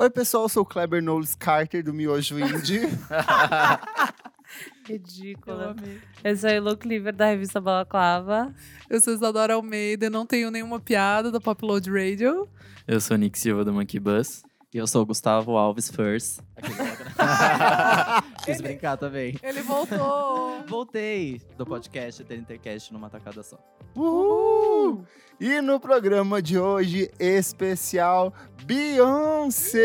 Oi, pessoal, eu sou o Kleber Knowles Carter do Miojo Indie. Ridícula. Eu sou a Elo Cleaver da revista Balaclava. Eu sou Isadora Almeida, não tenho nenhuma piada da Popload Radio. Eu sou o Nick Silva do Monkey Bus. E eu sou o Gustavo Alves First. Quis brincar também. Ele voltou. Voltei do podcast Ter Intercast numa tacada só. Uhul! E no programa de hoje, especial Beyoncé!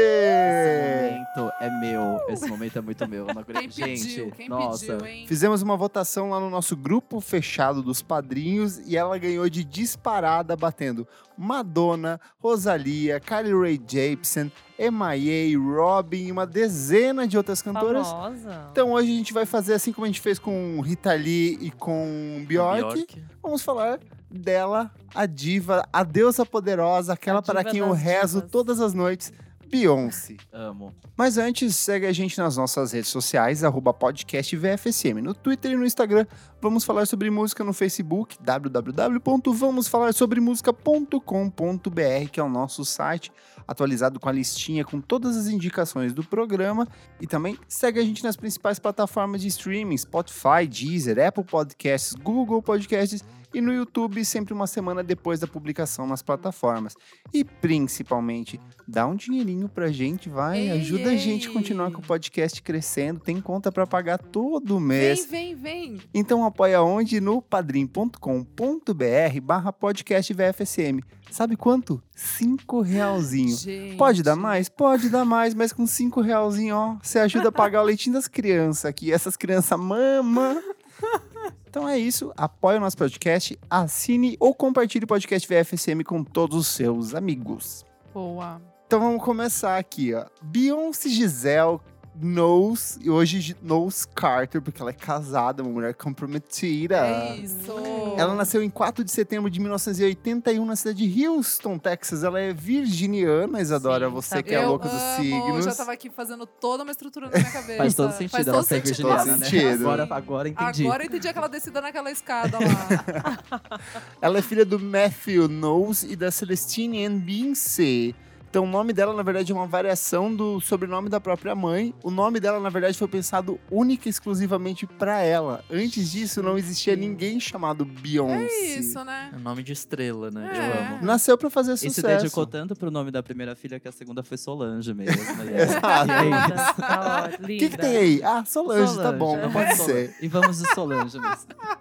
Esse momento é meu. Esse momento é muito meu. Eu Não. Quem pediu? Gente, Quem nossa. pediu, hein? Fizemos uma votação lá no nosso grupo fechado dos padrinhos e ela ganhou de disparada, batendo Madonna, Rosalia, Carly Rae Jepsen, M.I.A., Robin e uma dezena de outras cantoras. Famosa. Então hoje a gente vai fazer assim como a gente fez com Rita Lee e com Bjork. Vamos falar dela, a diva, a deusa poderosa, aquela para quem eu rezo divas. todas as noites, Beyoncé. Amo. Mas antes, segue a gente nas nossas redes sociais, arroba podcast VFSM, no Twitter e no Instagram. Vamos falar sobre música no Facebook, www.vamosfalarsobremusica.com.br, que é o nosso site, atualizado com a listinha com todas as indicações do programa. E também segue a gente nas principais plataformas de streaming, Spotify, Deezer, Apple Podcasts, Google Podcasts e no YouTube, sempre uma semana depois da publicação nas plataformas. E principalmente, dá um dinheirinho pra gente, vai, Ei, ajuda a gente a ei. continuar com o podcast crescendo, tem conta pra pagar todo Vem, mês. vem, vem. Então apoia onde? No padrim.com.br barra podcast VFSM. Sabe quanto? Cinco realzinho. Gente. Pode dar mais? Pode dar mais, mas com cinco realzinho, ó, você ajuda a pagar o leitinho das crianças aqui. Essas crianças mama. Então é isso, apoie o nosso podcast, assine ou compartilhe o podcast VFSM com todos os seus amigos. Boa. Então vamos começar aqui, ó. Beyoncé Giselle Knowles, e hoje Knowles Carter, porque ela é casada, uma mulher comprometida. É isso. Ela nasceu em 4 de setembro de 1981 na cidade de Houston, Texas. Ela é virginiana, Isadora, Sim, você sabe. que é eu louca dos signos. já tava aqui fazendo toda uma estrutura na minha cabeça. Faz todo sentido Faz ela todo ser sentido. virginiana, Todo né? sentido. Agora, agora entendi. Agora eu entendi aquela descida naquela escada lá. Ela é filha do Matthew Knowles e da Celestine Ann Beyoncé. Então, o nome dela, na verdade, é uma variação do sobrenome da própria mãe. O nome dela, na verdade, foi pensado única e exclusivamente pra ela. Antes disso, não existia ninguém chamado Beyoncé. é isso, né? É nome de estrela, né? É. Eu amo. Nasceu pra fazer E se sucesso. dedicou tanto pro nome da primeira filha que a segunda foi Solange mesmo. E é- Exato. tá O que, que tem aí? Ah, Solange, tá Solange, bom, é. pode ser. E vamos de Solange mesmo.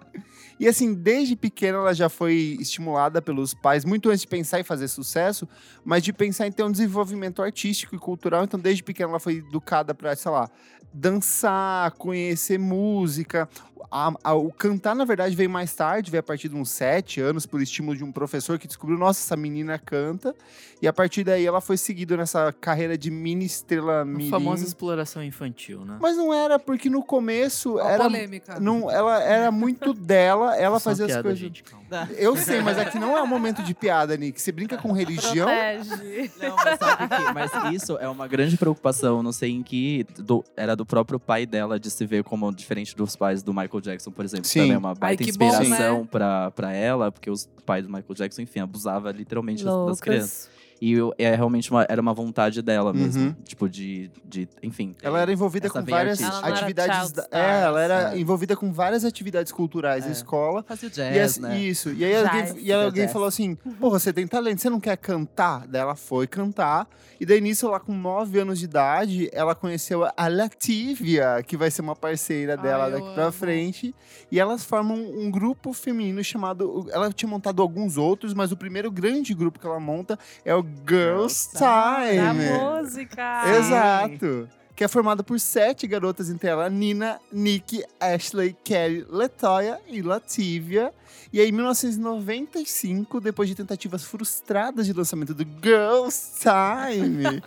E assim, desde pequena ela já foi estimulada pelos pais, muito antes de pensar em fazer sucesso, mas de pensar em ter um desenvolvimento artístico e cultural. Então, desde pequena ela foi educada pra, sei lá, dançar, conhecer música. A- a- o cantar, na verdade, veio mais tarde, veio a partir de uns sete anos, por estímulo de um professor que descobriu, nossa, essa menina canta. E a partir daí ela foi seguida nessa carreira de mini estrela A mirim. famosa exploração infantil, né? Mas não era, porque no começo Ó, era... polêmica. Não, ela era muito dela, ela Só fazia as piada, coisas. gente, calma. Eu sei, mas aqui não é um momento de piada, Nick. Você brinca com religião. Protege. Não, mas sabe que mas isso é uma grande preocupação. Não sei em que do- era do próprio pai dela de se ver como diferente dos pais do Michael Jackson, por exemplo. Sim. Também é uma baita bom, inspiração né? pra, pra ela, porque os pais do Michael Jackson, enfim, abusava literalmente das- das Loucas. crianças. E eu- é realmente uma, era uma vontade dela mesmo. Uhum. Tipo, de, de. Enfim. Ela era envolvida com várias artística. Atividades. da- É, ela era é. envolvida com várias atividades culturais na É. escola. Fazia E jazz, assim- né? Isso. E aí alguém, Jazz. e aí alguém Jazz. falou assim: Pô, você tem talento, você não quer cantar? Daí ela foi cantar. E daí nisso, lá com 9 anos de idade, ela conheceu a Lativia, que vai ser uma parceira dela Ai, daqui pra amo. frente. E elas formam um grupo feminino chamado. Ela tinha montado alguns outros, mas o primeiro grande grupo que ela monta é o Girls Da Time. música. Exato. Que é formada por sete garotas entre ela, Nina, Nick, Ashley, Kelly, Latoya e Lativia. E aí, em 1995, depois de tentativas frustradas de lançamento do Girls Time,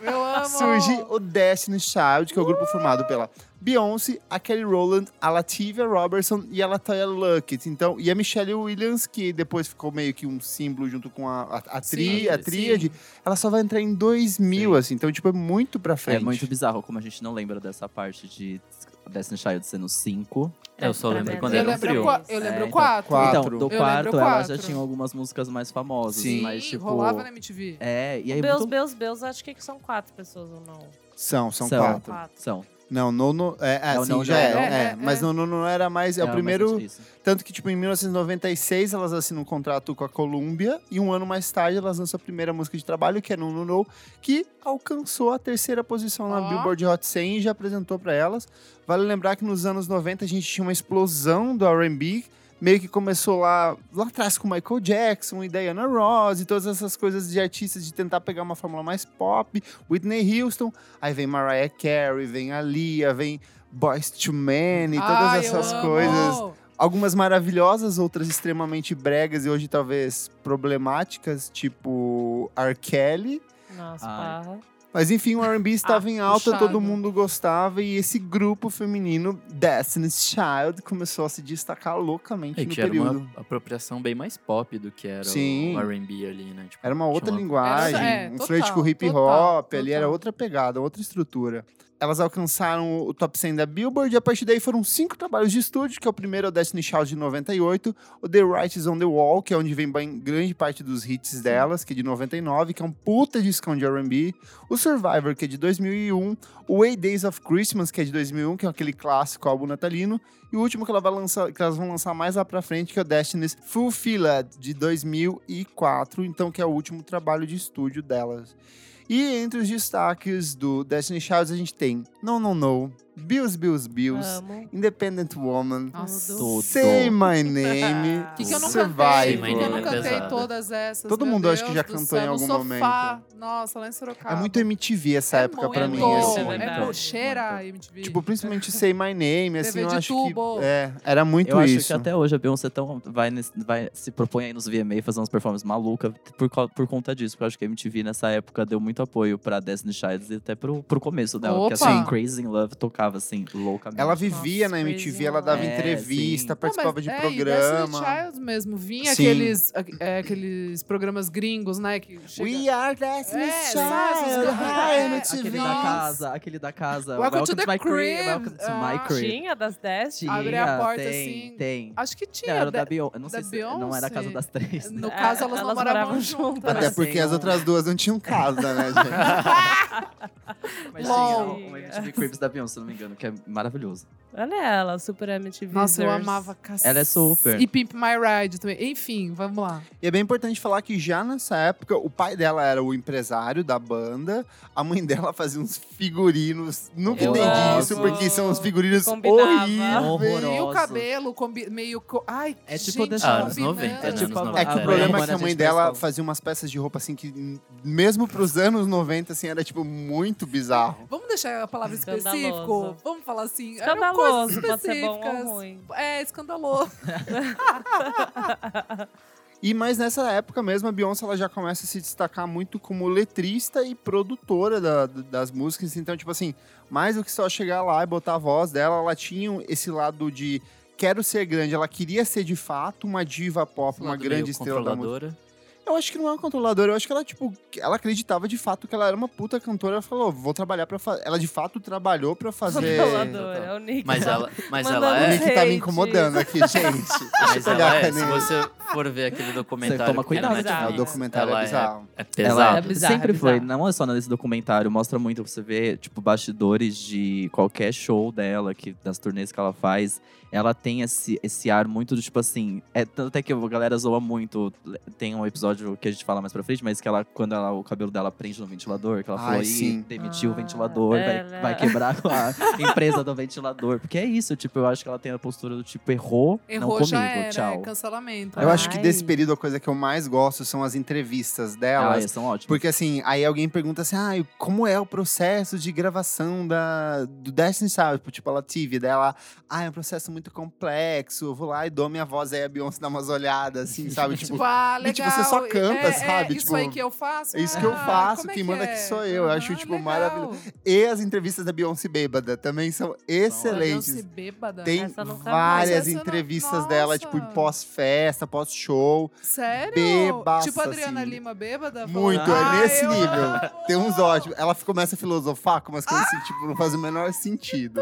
surge o Destiny Child, que é o grupo formado pela Beyoncé, a Kelly Rowland, a Lativia Robertson e a Latoya Luckett. Então, e a Michelle Williams, que depois ficou meio que um símbolo junto com a, a, a, tri, Sim, a sim. tríade, ela só vai entrar em 2000, assim. Então, tipo, é muito pra É frente. muito bizarro como a gente não lembra dessa parte de Destiny Child sendo 5. É, eu só pra lembro é quando Eu era qua- eu lembro É, então, quatro. quatro. Então, do Eu quarto, lembro ela já tinha algumas músicas mais famosas. Sim. Mas, tipo. rolava na MTV. É, e aí Beus, muito... Beus, Beus, acho que são quatro pessoas ou não. São, são, São. quatro. Quatro. São. Não, Nono. É, é, É o sim, Nono já é. é, É, é, é, Mas é. Nono não era mais. É o primeiro. Tanto que, tipo, em 1996 elas assinam um contrato com a Columbia e um ano mais tarde elas lançam a primeira música de trabalho, que é No No No, que alcançou a terceira posição na. Billboard Hot 100 e já apresentou pra elas. Vale lembrar que nos anos 90 a gente tinha uma explosão do R&B, meio que começou lá, lá atrás com Michael Jackson e Diana Ross e todas essas coisas de artistas de tentar pegar uma fórmula mais pop, Whitney Houston, aí vem Mariah Carey, vem a Lia, vem Boys to Men e todas Ai, eu essas amo. coisas algumas maravilhosas, outras extremamente bregas e hoje talvez problemáticas, tipo R. Kelly. Nossa, Ai. Mas enfim, o R&B estava Ah, em alta, puxado. todo mundo gostava e esse grupo feminino, Destiny's Child, começou a se destacar loucamente É no que era período. uma apropriação bem mais pop do que era Sim. o R&B ali, né? Tipo, Era uma outra linguagem, Era- é, um total, flerte com hip total, hop, ali era total. outra pegada, outra estrutura. Elas alcançaram o top 100 da Billboard e a partir daí foram cinco trabalhos de estúdio, que é o primeiro é o Destiny Child de 98, o The Writers on the Wall, que é onde vem bem- grande parte dos hits delas, que é de 99, que é um puta discão de R&B, o Survivor, que é de 2001, o Eight Days of Christmas, que é de 2001, que é aquele clássico álbum natalino, e o último que, ela vai lançar, que elas vão lançar mais lá pra frente, que é o Destiny's Fulfilled, de 2004, então que é o último trabalho de estúdio delas. E entre os destaques do Destiny Child a gente tem No No No, Bills Bills Bills, Amo. Independent Woman, Nossa. Say My Name, Que que eu cantei? Say Que eu não é cantei todas essas? Todo mundo acho que Deus já cantou céu, em no algum sofá. Nossa, lá em Sorocaba. É muito MTV essa É época pra mim. muito, assim. É É, MTV. Tipo, principalmente Say My Name, assim, TV eu acho tubo. que é, era muito Eu acho isso. que até hoje a Beyoncé tão, vai, nesse- vai se propõe aí nos VMA fazer umas performances malucas por, por conta disso. Porque eu acho que a MTV nessa época deu muito apoio pra Destiny Child e até pro, pro começo dela. Opa! Porque assim, Crazy in Love tocava assim, loucamente. Ela vivia Nossa, na MTV, ela dava É, entrevista, sim. participava Não, de é, programa. E Destiny Child mesmo. Vinha Sim. aqueles, é, aqueles programas gringos, né? Que chega... We are Destiny's É, Child, high é, MTV. Aquele da casa, aquele da casa. Welcome to the my crib. crib. Welcome to my Ah. crib. Tinha das 10? Tinha, Abre a porta tem, assim. Tem. Acho que Não, tinha. era o da Beyoncé. Não sei se não era a casa das três. No É, caso, elas, não elas moravam moravam juntas. Até porque as outras duas não tinham casa, né, Mas LOL. tinha um MTV Cribs da Beyoncé, se não me engano, que é maravilhoso. Olha ela, Super MTV. Nossa, eu amava cacete. Ela é super. E Pimp My Ride também. Enfim, vamos lá. E é bem importante falar que já nessa época, o pai dela era o empresário da banda, a mãe dela fazia uns figurinos. Nunca Eu entendi amo. isso, porque são uns figurinos Combinava. horríveis. E o cabelo combi- meio. co- Ai, É tipo gente, Ah, anos 90, combinando. né? É tipo É que o problema é que a mãe dela fazia umas peças de roupa assim que, mesmo pros anos 90, assim, era tipo muito bizarro. Vamos deixar a palavra Escandaloso. específico? Vamos falar assim. Escandaloso, coisas pode ser bom específicas. ou ruim. É, escandaloso. E mas nessa época mesmo, a Beyoncé ela já começa a se destacar muito como letrista e produtora da- das músicas. Então, tipo assim, mais do que só chegar lá e botar a voz dela, ela tinha esse lado de quero ser grande. Ela queria ser de fato uma diva pop, Esse uma grande estrela da música. Eu acho que não é uma controladora, eu acho que ela, tipo, ela acreditava de fato que ela era uma puta cantora. Ela falou, vou trabalhar pra fazer. Ela de fato trabalhou pra fazer. Controladora, é o Nick. Mas ela, mas Mandando ela O é. Nick tá me incomodando aqui, gente. Mas pegar ela a é, se você for ver aquele documentário. toma que tem na cuidado. É, o documentário é ela bizarro. É, Ela pesado. É bizarro, sempre é foi, não é só nesse documentário, mostra muito você vê, tipo, bastidores de qualquer show dela, que das turnês que ela faz. Ela tem esse, esse ar muito do tipo assim. É, tanto até que a galera zoa muito. Tem um episódio que a gente fala mais pra frente, mas que ela, quando ela, o cabelo dela prende no ventilador, que ela Ai, falou, sim. "Ih, demitiu o Ah, ventilador, ela- vai, vai quebrar a empresa do ventilador. Porque é isso, tipo, eu acho que ela tem a postura do tipo, errou, não Errou comigo, já era, tchau. é cancelamento. Eu acho que Ai. desse período a coisa que eu mais gosto são as entrevistas Ah, delas. eles são ótimos. Porque assim, aí alguém pergunta assim, ah, como é o processo de gravação da, do Destiny Child? Tipo, a Lativia dela, ah, é um processo muito complexo, eu vou lá e dou minha voz, aí a Beyoncé dá umas olhadas, assim, sabe? Tipo, Tipo, ah, e, tipo, legal. você só canta, é, sabe? É, isso Tipo, aí que eu faço? é isso que eu Ah, faço, é quem que manda é? aqui sou eu. Eu acho, Aham, tipo, legal. maravilhoso. E as entrevistas da Beyoncé bêbada também são excelentes. Beyoncé bêbada. Tem várias eu não- entrevistas dela, tipo, em Nossa. Pós-show. Sério? bebaça, Tipo a Adriana assim. Lima bêbada? Muito, é "Ah, nesse eu nível. amo". Tem uns ótimos. Ela começa a filosofar com umas coisas assim, tipo, não faz o menor sentido.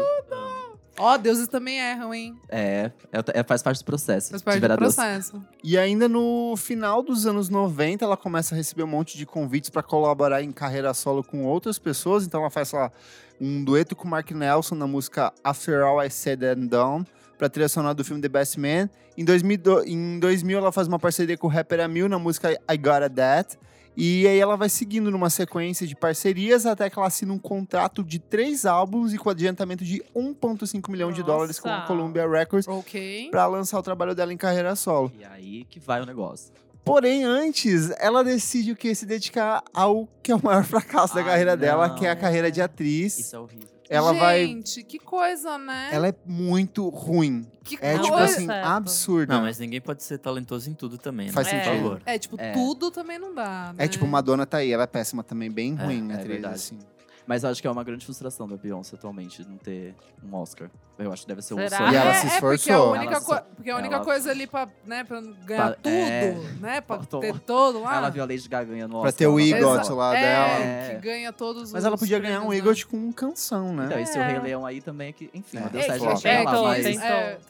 Ó, deuses também erram, hein? É, é, é- faz parte do processo. Faz de parte do Deus. processo. E ainda no final dos anos 90, ela começa a receber um monte de convites para colaborar em carreira solo com outras pessoas. Então ela faz, sei lá, um dueto com o Mark Nelson na música After All I Said and Done, pra trilha sonora do filme The Best Man. Em 2000, do- em 2000 ela faz uma parceria com o rapper Amil na música I Got a That. E aí ela vai seguindo numa sequência de parcerias até que ela assina um contrato de três álbuns e com adiantamento de 1,5 milhão de dólares com a. Columbia Records Ok. pra lançar o trabalho dela em carreira solo. E aí que vai o negócio. Porém, antes, ela decide o que? Se dedicar ao que é o maior fracasso da Ai, carreira dela, não. que é a carreira de atriz. Isso é horrível. Ela vai. Gente, que coisa, né? Ela é muito ruim. Que É tipo coisa. assim, certo. absurda. Não, mas ninguém pode ser talentoso em tudo também, né? Faz É. Sentido. É, tipo, É. tudo também não dá, né? É tipo, Madonna tá aí, ela é péssima também, bem É, ruim, é atriz, verdade. assim. Mas eu acho que é uma grande frustração da Beyoncé atualmente não ter um Oscar. Eu acho que deve ser um Será? sonho. E ela é, se É porque a esforçou. única, Ela co- porque a única ela- coisa ali pra, né, pra ganhar Pa- tudo, é. né? Pra ter todo lá. Ela viu a Lady Gaga ganhando o Pra Oscar. ter o EGOT lá é, dela. É. que ganha todos Mas ela podia ganhar um EGOT com canção, né? Então, esse É. o Rei Leão aí também, que, enfim, É. deu É, certo, gente chega é, lá, tentou, mas...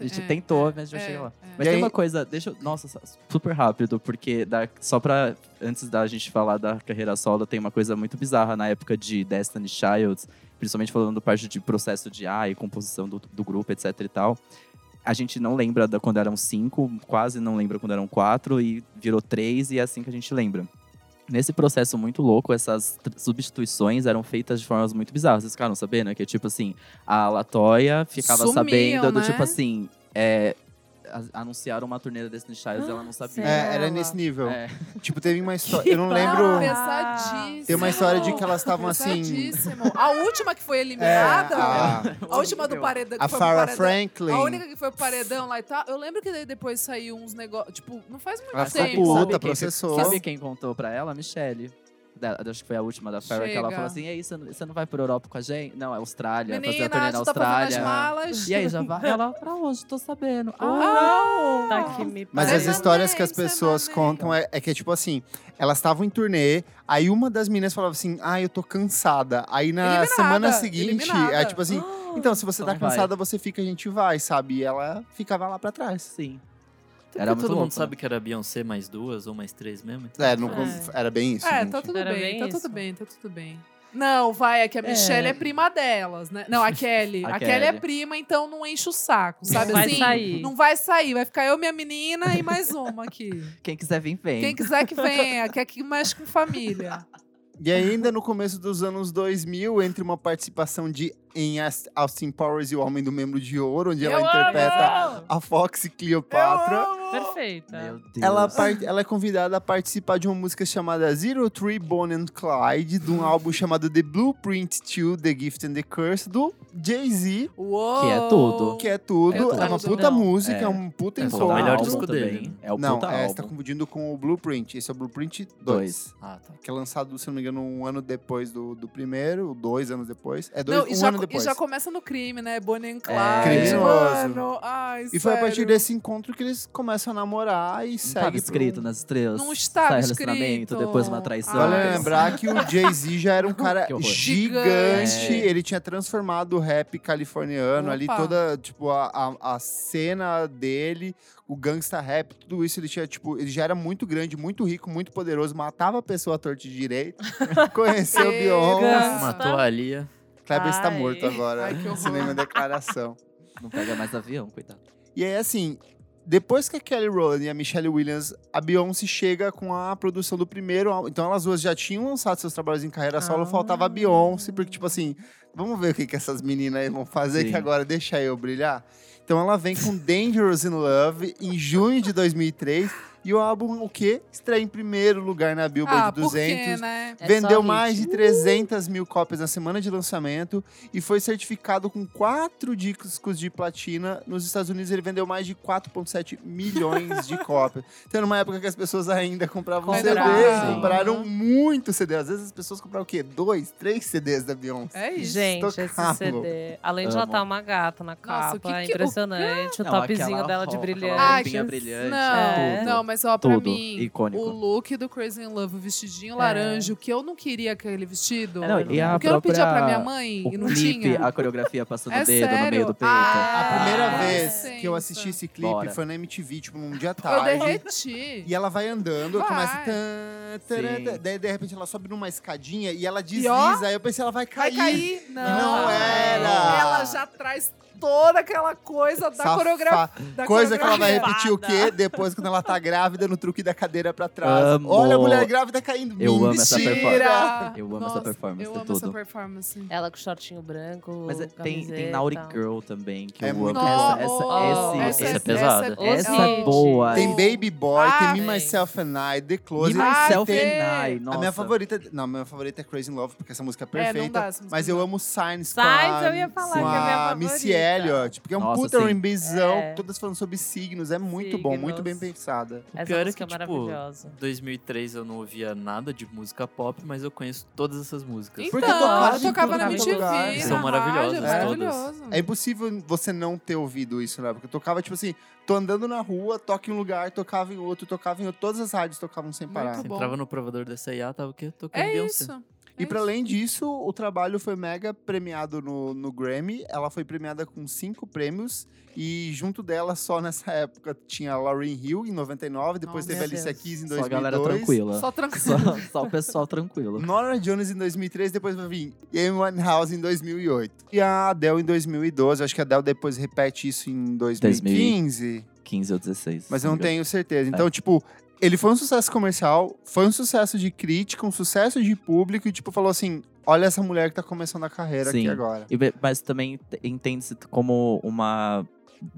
A gente tentou, mas gente chega lá. é. Mas tem uma coisa, deixa eu. Nossa, super rápido, porque só pra. Antes da gente falar da carreira solo, tem uma coisa muito bizarra na época de Destiny Child, principalmente falando parte de processo de A e composição do, do grupo, etc e tal. A gente não lembra da quando eram cinco, quase não lembra quando eram quatro, e virou três, e é assim que a gente lembra. Nesse processo muito louco, essas substituições eram feitas de formas muito bizarras. Vocês ficaram sabendo? Que tipo assim, a Latoya ficava Sumiam, sabendo do né? tipo assim. É, anunciaram uma turnê da Destiny Child e ela não sabia. É, era Ela. nesse nível. É. Tipo, teve uma história. Eu não lembro. pesadíssimo. Tem uma história de que elas estavam assim. A última que foi É, eliminada, a, a última do paredão. que a Farrah. Franklin. A única que foi pro paredão lá e tal. Eu lembro que daí depois saiu uns negócios. Tipo, não faz muito Ela ficou tempo. puta, Sabe quem- processou. Sabe quem contou pra ela? A Michelle. Acho que foi a última da Farrah, que ela falou assim: e aí, você não, você não vai pra Europa com a gente? Não, é Austrália, fazer a turnê Menina, na tá Austrália. malas. E aí, já vai? Ela, pra onde? Tô sabendo. Ah, Ah, Tá que me Mas as histórias que as pessoas contam é, é que, tipo assim, elas estavam em turnê, aí uma das meninas falava assim, ah, eu tô cansada. Aí na Eliminada, semana seguinte, eliminada. é tipo assim, então, se você Então tá vai. cansada, você fica, a gente vai, sabe? E ela ficava lá pra trás. sim. Até Era muito todo louco, mundo sabe que era Beyoncé mais duas ou mais três mesmo. Então É, no, É. era bem isso. É, gente. tá tudo Era bem, bem tá isso. tudo bem, tá tudo bem. Não, vai, é que a Michelle é, prima delas, né? Não, a Kelly. A a, Kelly. é prima, então não enche o saco, sabe vai assim? sair. Não vai sair, vai ficar eu, minha menina e mais uma aqui. Quem quiser vir, vem. Quem quiser que venha, quer que mexe com família. E ainda no começo dos anos 2000, entre uma participação de em Austin Powers e o Homem do Membro de Ouro, onde ela Eu interpreta amo! a Fox Cleopatra. Perfeita. Meu Deus. Ela, ela é convidada a participar de uma música chamada Zero Three Bonnie and Clyde, de um álbum chamado The Blueprint 2, The Gift and the Curse, do Jay-Z! Que é tudo. que é tudo. É É, uma Não. puta música, é, É. um puta É, encontro. o melhor disco dele? Não, É o puta é, você tá confundindo com o Blueprint. Esse é o Blueprint 2. Dois. Ah, tá. Que é lançado, se não me engano, um ano depois do, do primeiro, dois anos depois. É dois, Não, um já, ano e depois. já começa no crime, né? Bonnie and Clyde. Criminoso. Mano, ai, E foi a partir desse encontro que eles começam a namorar e Não segue tava pro- escrito nas estrelas. Não estava Sai escrito. depois uma traição. Vale lembrar que o Jay-Z já era um cara gigante. Gigante. Ele tinha transformado o rap californiano ali, Opa. toda, tipo, a, a, a cena dele, o gangsta rap, tudo isso ele tinha, tipo, ele já era muito grande, muito rico, muito poderoso, matava a pessoa à torta e direito, conheceu. Beyoncé. Matou a Lia. Kleber está morto agora, Ai, que horror. sem nenhuma declaração. Não pega mais avião, coitado. E aí, assim, depois que a Kelly Rowland e a Michelle Williams, a Beyoncé chega com a produção do primeiro álbum. Então elas duas já tinham lançado seus trabalhos em carreira solo, Ah. faltava a Beyoncé, porque, tipo assim, vamos ver o que, que essas meninas aí vão fazer, Sim. que agora deixa eu brilhar. Então ela vem com Dangerous in Love em junho de 2003. E o álbum, o quê? Estreia em primeiro lugar na Billboard Ah, por 200. quê, né? É Vendeu só mais de 300 mil cópias na semana de lançamento e foi certificado com quatro discos de platina. Nos Estados Unidos ele vendeu mais de 4,7 milhões de cópias. Então, numa época que as pessoas ainda compravam CD, Compravam. compraram muito CD. Às vezes as pessoas compravam o quê? Dois, três CDs da Beyoncé. É isso. Gente, esse. CD. Além de ela estar uma gata na Nossa, capa, o que que- impressionante. O, Não, topzinho dela de brilhante. Ai, que- brilhante. Não, É. não, mas ó, pra Tudo. mim, Icônico. o look do Crazy in Love, o vestidinho É. laranja, o que eu não queria aquele vestido. Não, e a o que eu não pedia pra própria- minha mãe O e não clipe, tinha. a coreografia passando É o dedo no meio sério? do peito. Ah, A primeira Ah, vez que eu assisti esse clipe Bora. foi na MTV, tipo, num dia Eu tarde. derreti. E ela vai andando, Vai. começa. Tan, daí, de repente, ela sobe numa escadinha e ela E desliza. ó, aí eu pensei, ela vai cair. Vai cair. Não. não era. Ela já traz toda aquela coisa da Safa- coreografia. da Coisa que ela vai repetir o quê? Depois, quando ela tá grávida, no truque da cadeira pra trás. Amo. Olha a mulher grávida caindo. Eu amo essa Mentira. Mentira! Eu amo essa Nossa, performance, Eu é amo tudo. essa performance. Ela com shortinho branco, Mas é- tem, tem. Naughty Girl também, que É eu muito amo. bom. Essa, essa, Oh, esse, essa é pesada. essa Hit. boa. Tem Baby Boy, Ah, tem Me. Myself and I, The Me, Closer. Myself tem- and I. Nossa. A minha favorita. Não, a minha favorita é Crazy in Love, porque essa música é É, não perfeita. dá, essa música mas não eu amo Signs, Signs, com a, eu ia falar com que é a minha a Missy favorita. Elliott, porque é um Nossa, puta sim. R&Bzão, É. todas falando sobre signos. É muito bom, muito Signos. bem pensada. O Essa pior é que, é tipo, maravilhosa. 2003 eu não ouvia nada de música pop, mas eu conheço todas essas músicas. Então, Porque tocava em tocava na é MTV, lugar. na São maravilhosas rádio, todas. É impossível você não ter ouvido isso, né? Porque tocava, tipo assim, tô andando na rua, toca em um lugar, tocava em outro, tocava em outro. Todas as rádios tocavam sem parar. Entrava no provador da CIA, tava o quê? Tocando É Beyoncé. isso. E é para além disso, o trabalho foi mega premiado no, no Grammy. Ela foi premiada com cinco prêmios. E junto dela, só nessa época, tinha a Lauryn Hill, em 99. Depois Oh, teve a Alicia. Keys, em Só a 2002. galera tranquila. Só tranquilo. Só, só o pessoal tranquilo. Nora Jones em 2003, depois vai vir Amy Winehouse em 2008. E a Adele em 2012. Acho que a Adele depois repete isso em 2015. 15 ou 16. Mas eu não tenho certeza. É. Então, tipo, ele foi um sucesso comercial, foi um sucesso de crítica, um sucesso de público. E, tipo, falou assim, olha essa mulher que tá começando a carreira Sim. aqui agora. E mas também te- entende-se como uma,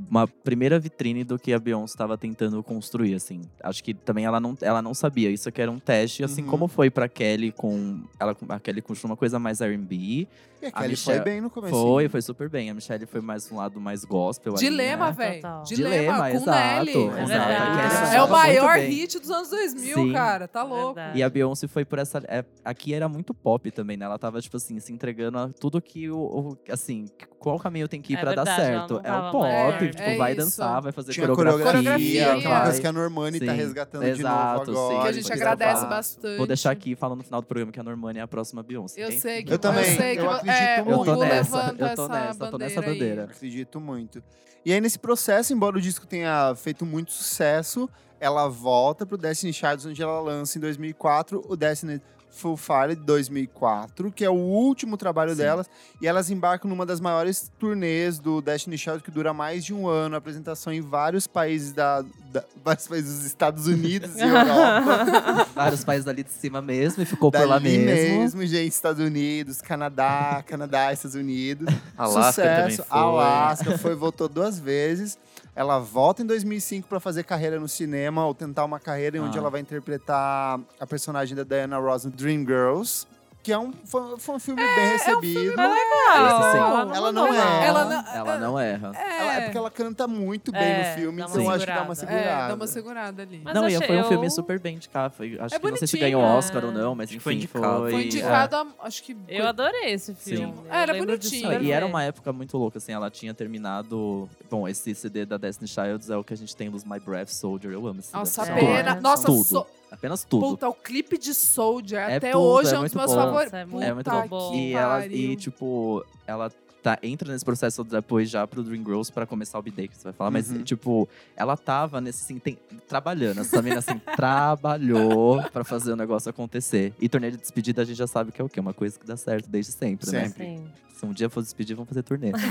uma primeira vitrine do que a Beyoncé estava tentando construir, assim. Acho que também ela não, ela não sabia. Isso aqui era um teste, assim Uhum. como foi pra Kelly com... Ela, a Kelly construiu uma coisa mais R&B. E a A Kelly Michelle- foi bem no começo. Foi, foi super bem. A Michelle foi mais um lado mais gospel Dilema, né? velho. Dilema, Dilema, com exato, Nelly. exato. A verdade. Kelly É mandava o maior hit dos anos 2000, Sim. cara. Tá louco. Verdade. E a Beyoncé foi por essa. é, aqui era muito pop também, né? Ela tava, tipo assim, se entregando a tudo que o. o- assim, qual caminho tem que ir É pra dar verdade, ela certo? É o tava pop, mais- tipo, É, vai é dançar, isso. vai fazer Tinha coreografia. coreografia, coisa que a Normani tá Sim, resgatando de exato, novo agora. sim. Que a gente é, agradece falar. bastante. Vou deixar aqui falando no final do programa que a Normani é a próxima Beyoncé. Eu Quem- sei que Eu também, eu sei que eu acredito é, muito. Eu tô nessa, eu tô essa nessa, tô nessa aí. bandeira. Acredito muito. E aí, nesse processo, embora o disco tenha feito muito sucesso, ela volta pro Destiny Child, onde ela lança em 2004 o Destiny Full Fire de 2004, que é o último trabalho Sim. delas. E elas embarcam numa das maiores turnês do Destiny Child, que dura mais de um ano. Apresentação em vários países da, da- vários países dos Estados Unidos e Europa. Vários países ali de cima mesmo e ficou por lá Dali mesmo. gente. Estados Unidos, Canadá, Canadá, Estados Unidos. Alasca também Sucesso. foi. Alasca foi, voltou duas vezes. Ela volta em 2005 para fazer carreira no cinema, ou tentar uma carreira em onde Ah. ela vai interpretar a personagem da Diana Ross no Dreamgirls, que é um, foi, foi um filme bem recebido. Legal. Esse sim. Ela não é. Ela não, Ela não erra. Ela- é porque ela canta muito bem É, no filme, dá uma então eu acho que dá uma segurada. segurada. É, dá uma segurada ali. Mas não, e foi um filme super bem indicado. Foi, acho É que não sei se ganhou é. Oscar ou não, mas enfim, foi indicado. foi. Foi é. indicado, a- acho que. Eu adorei esse Sim. filme. Era bonitinho. E era uma época muito louca, assim, ela tinha terminado. Bom, esse CD da Destiny Childs é o que a gente tem dos My Breath Soldier. Eu amo esse Nossa, CD. É. pena. Nossa, tudo. so- Apenas tudo. puta, o clipe de Soldier É até tudo, hoje é é um dos meus favoritos. É É muito bom. que E, ela, e tipo, ela tá, entra nesse processo depois já pro Dream Girls pra começar o B-Day, que você vai falar. Mas, Uhum. tipo, ela tava nesse, assim, tem- trabalhando. Essa menina, assim, trabalhou pra fazer o negócio acontecer. E turnê de despedida a gente já sabe que é o quê? Uma coisa que dá certo desde sempre, né? Sempre. Sim. Se um dia for despedir, vamos fazer turnê.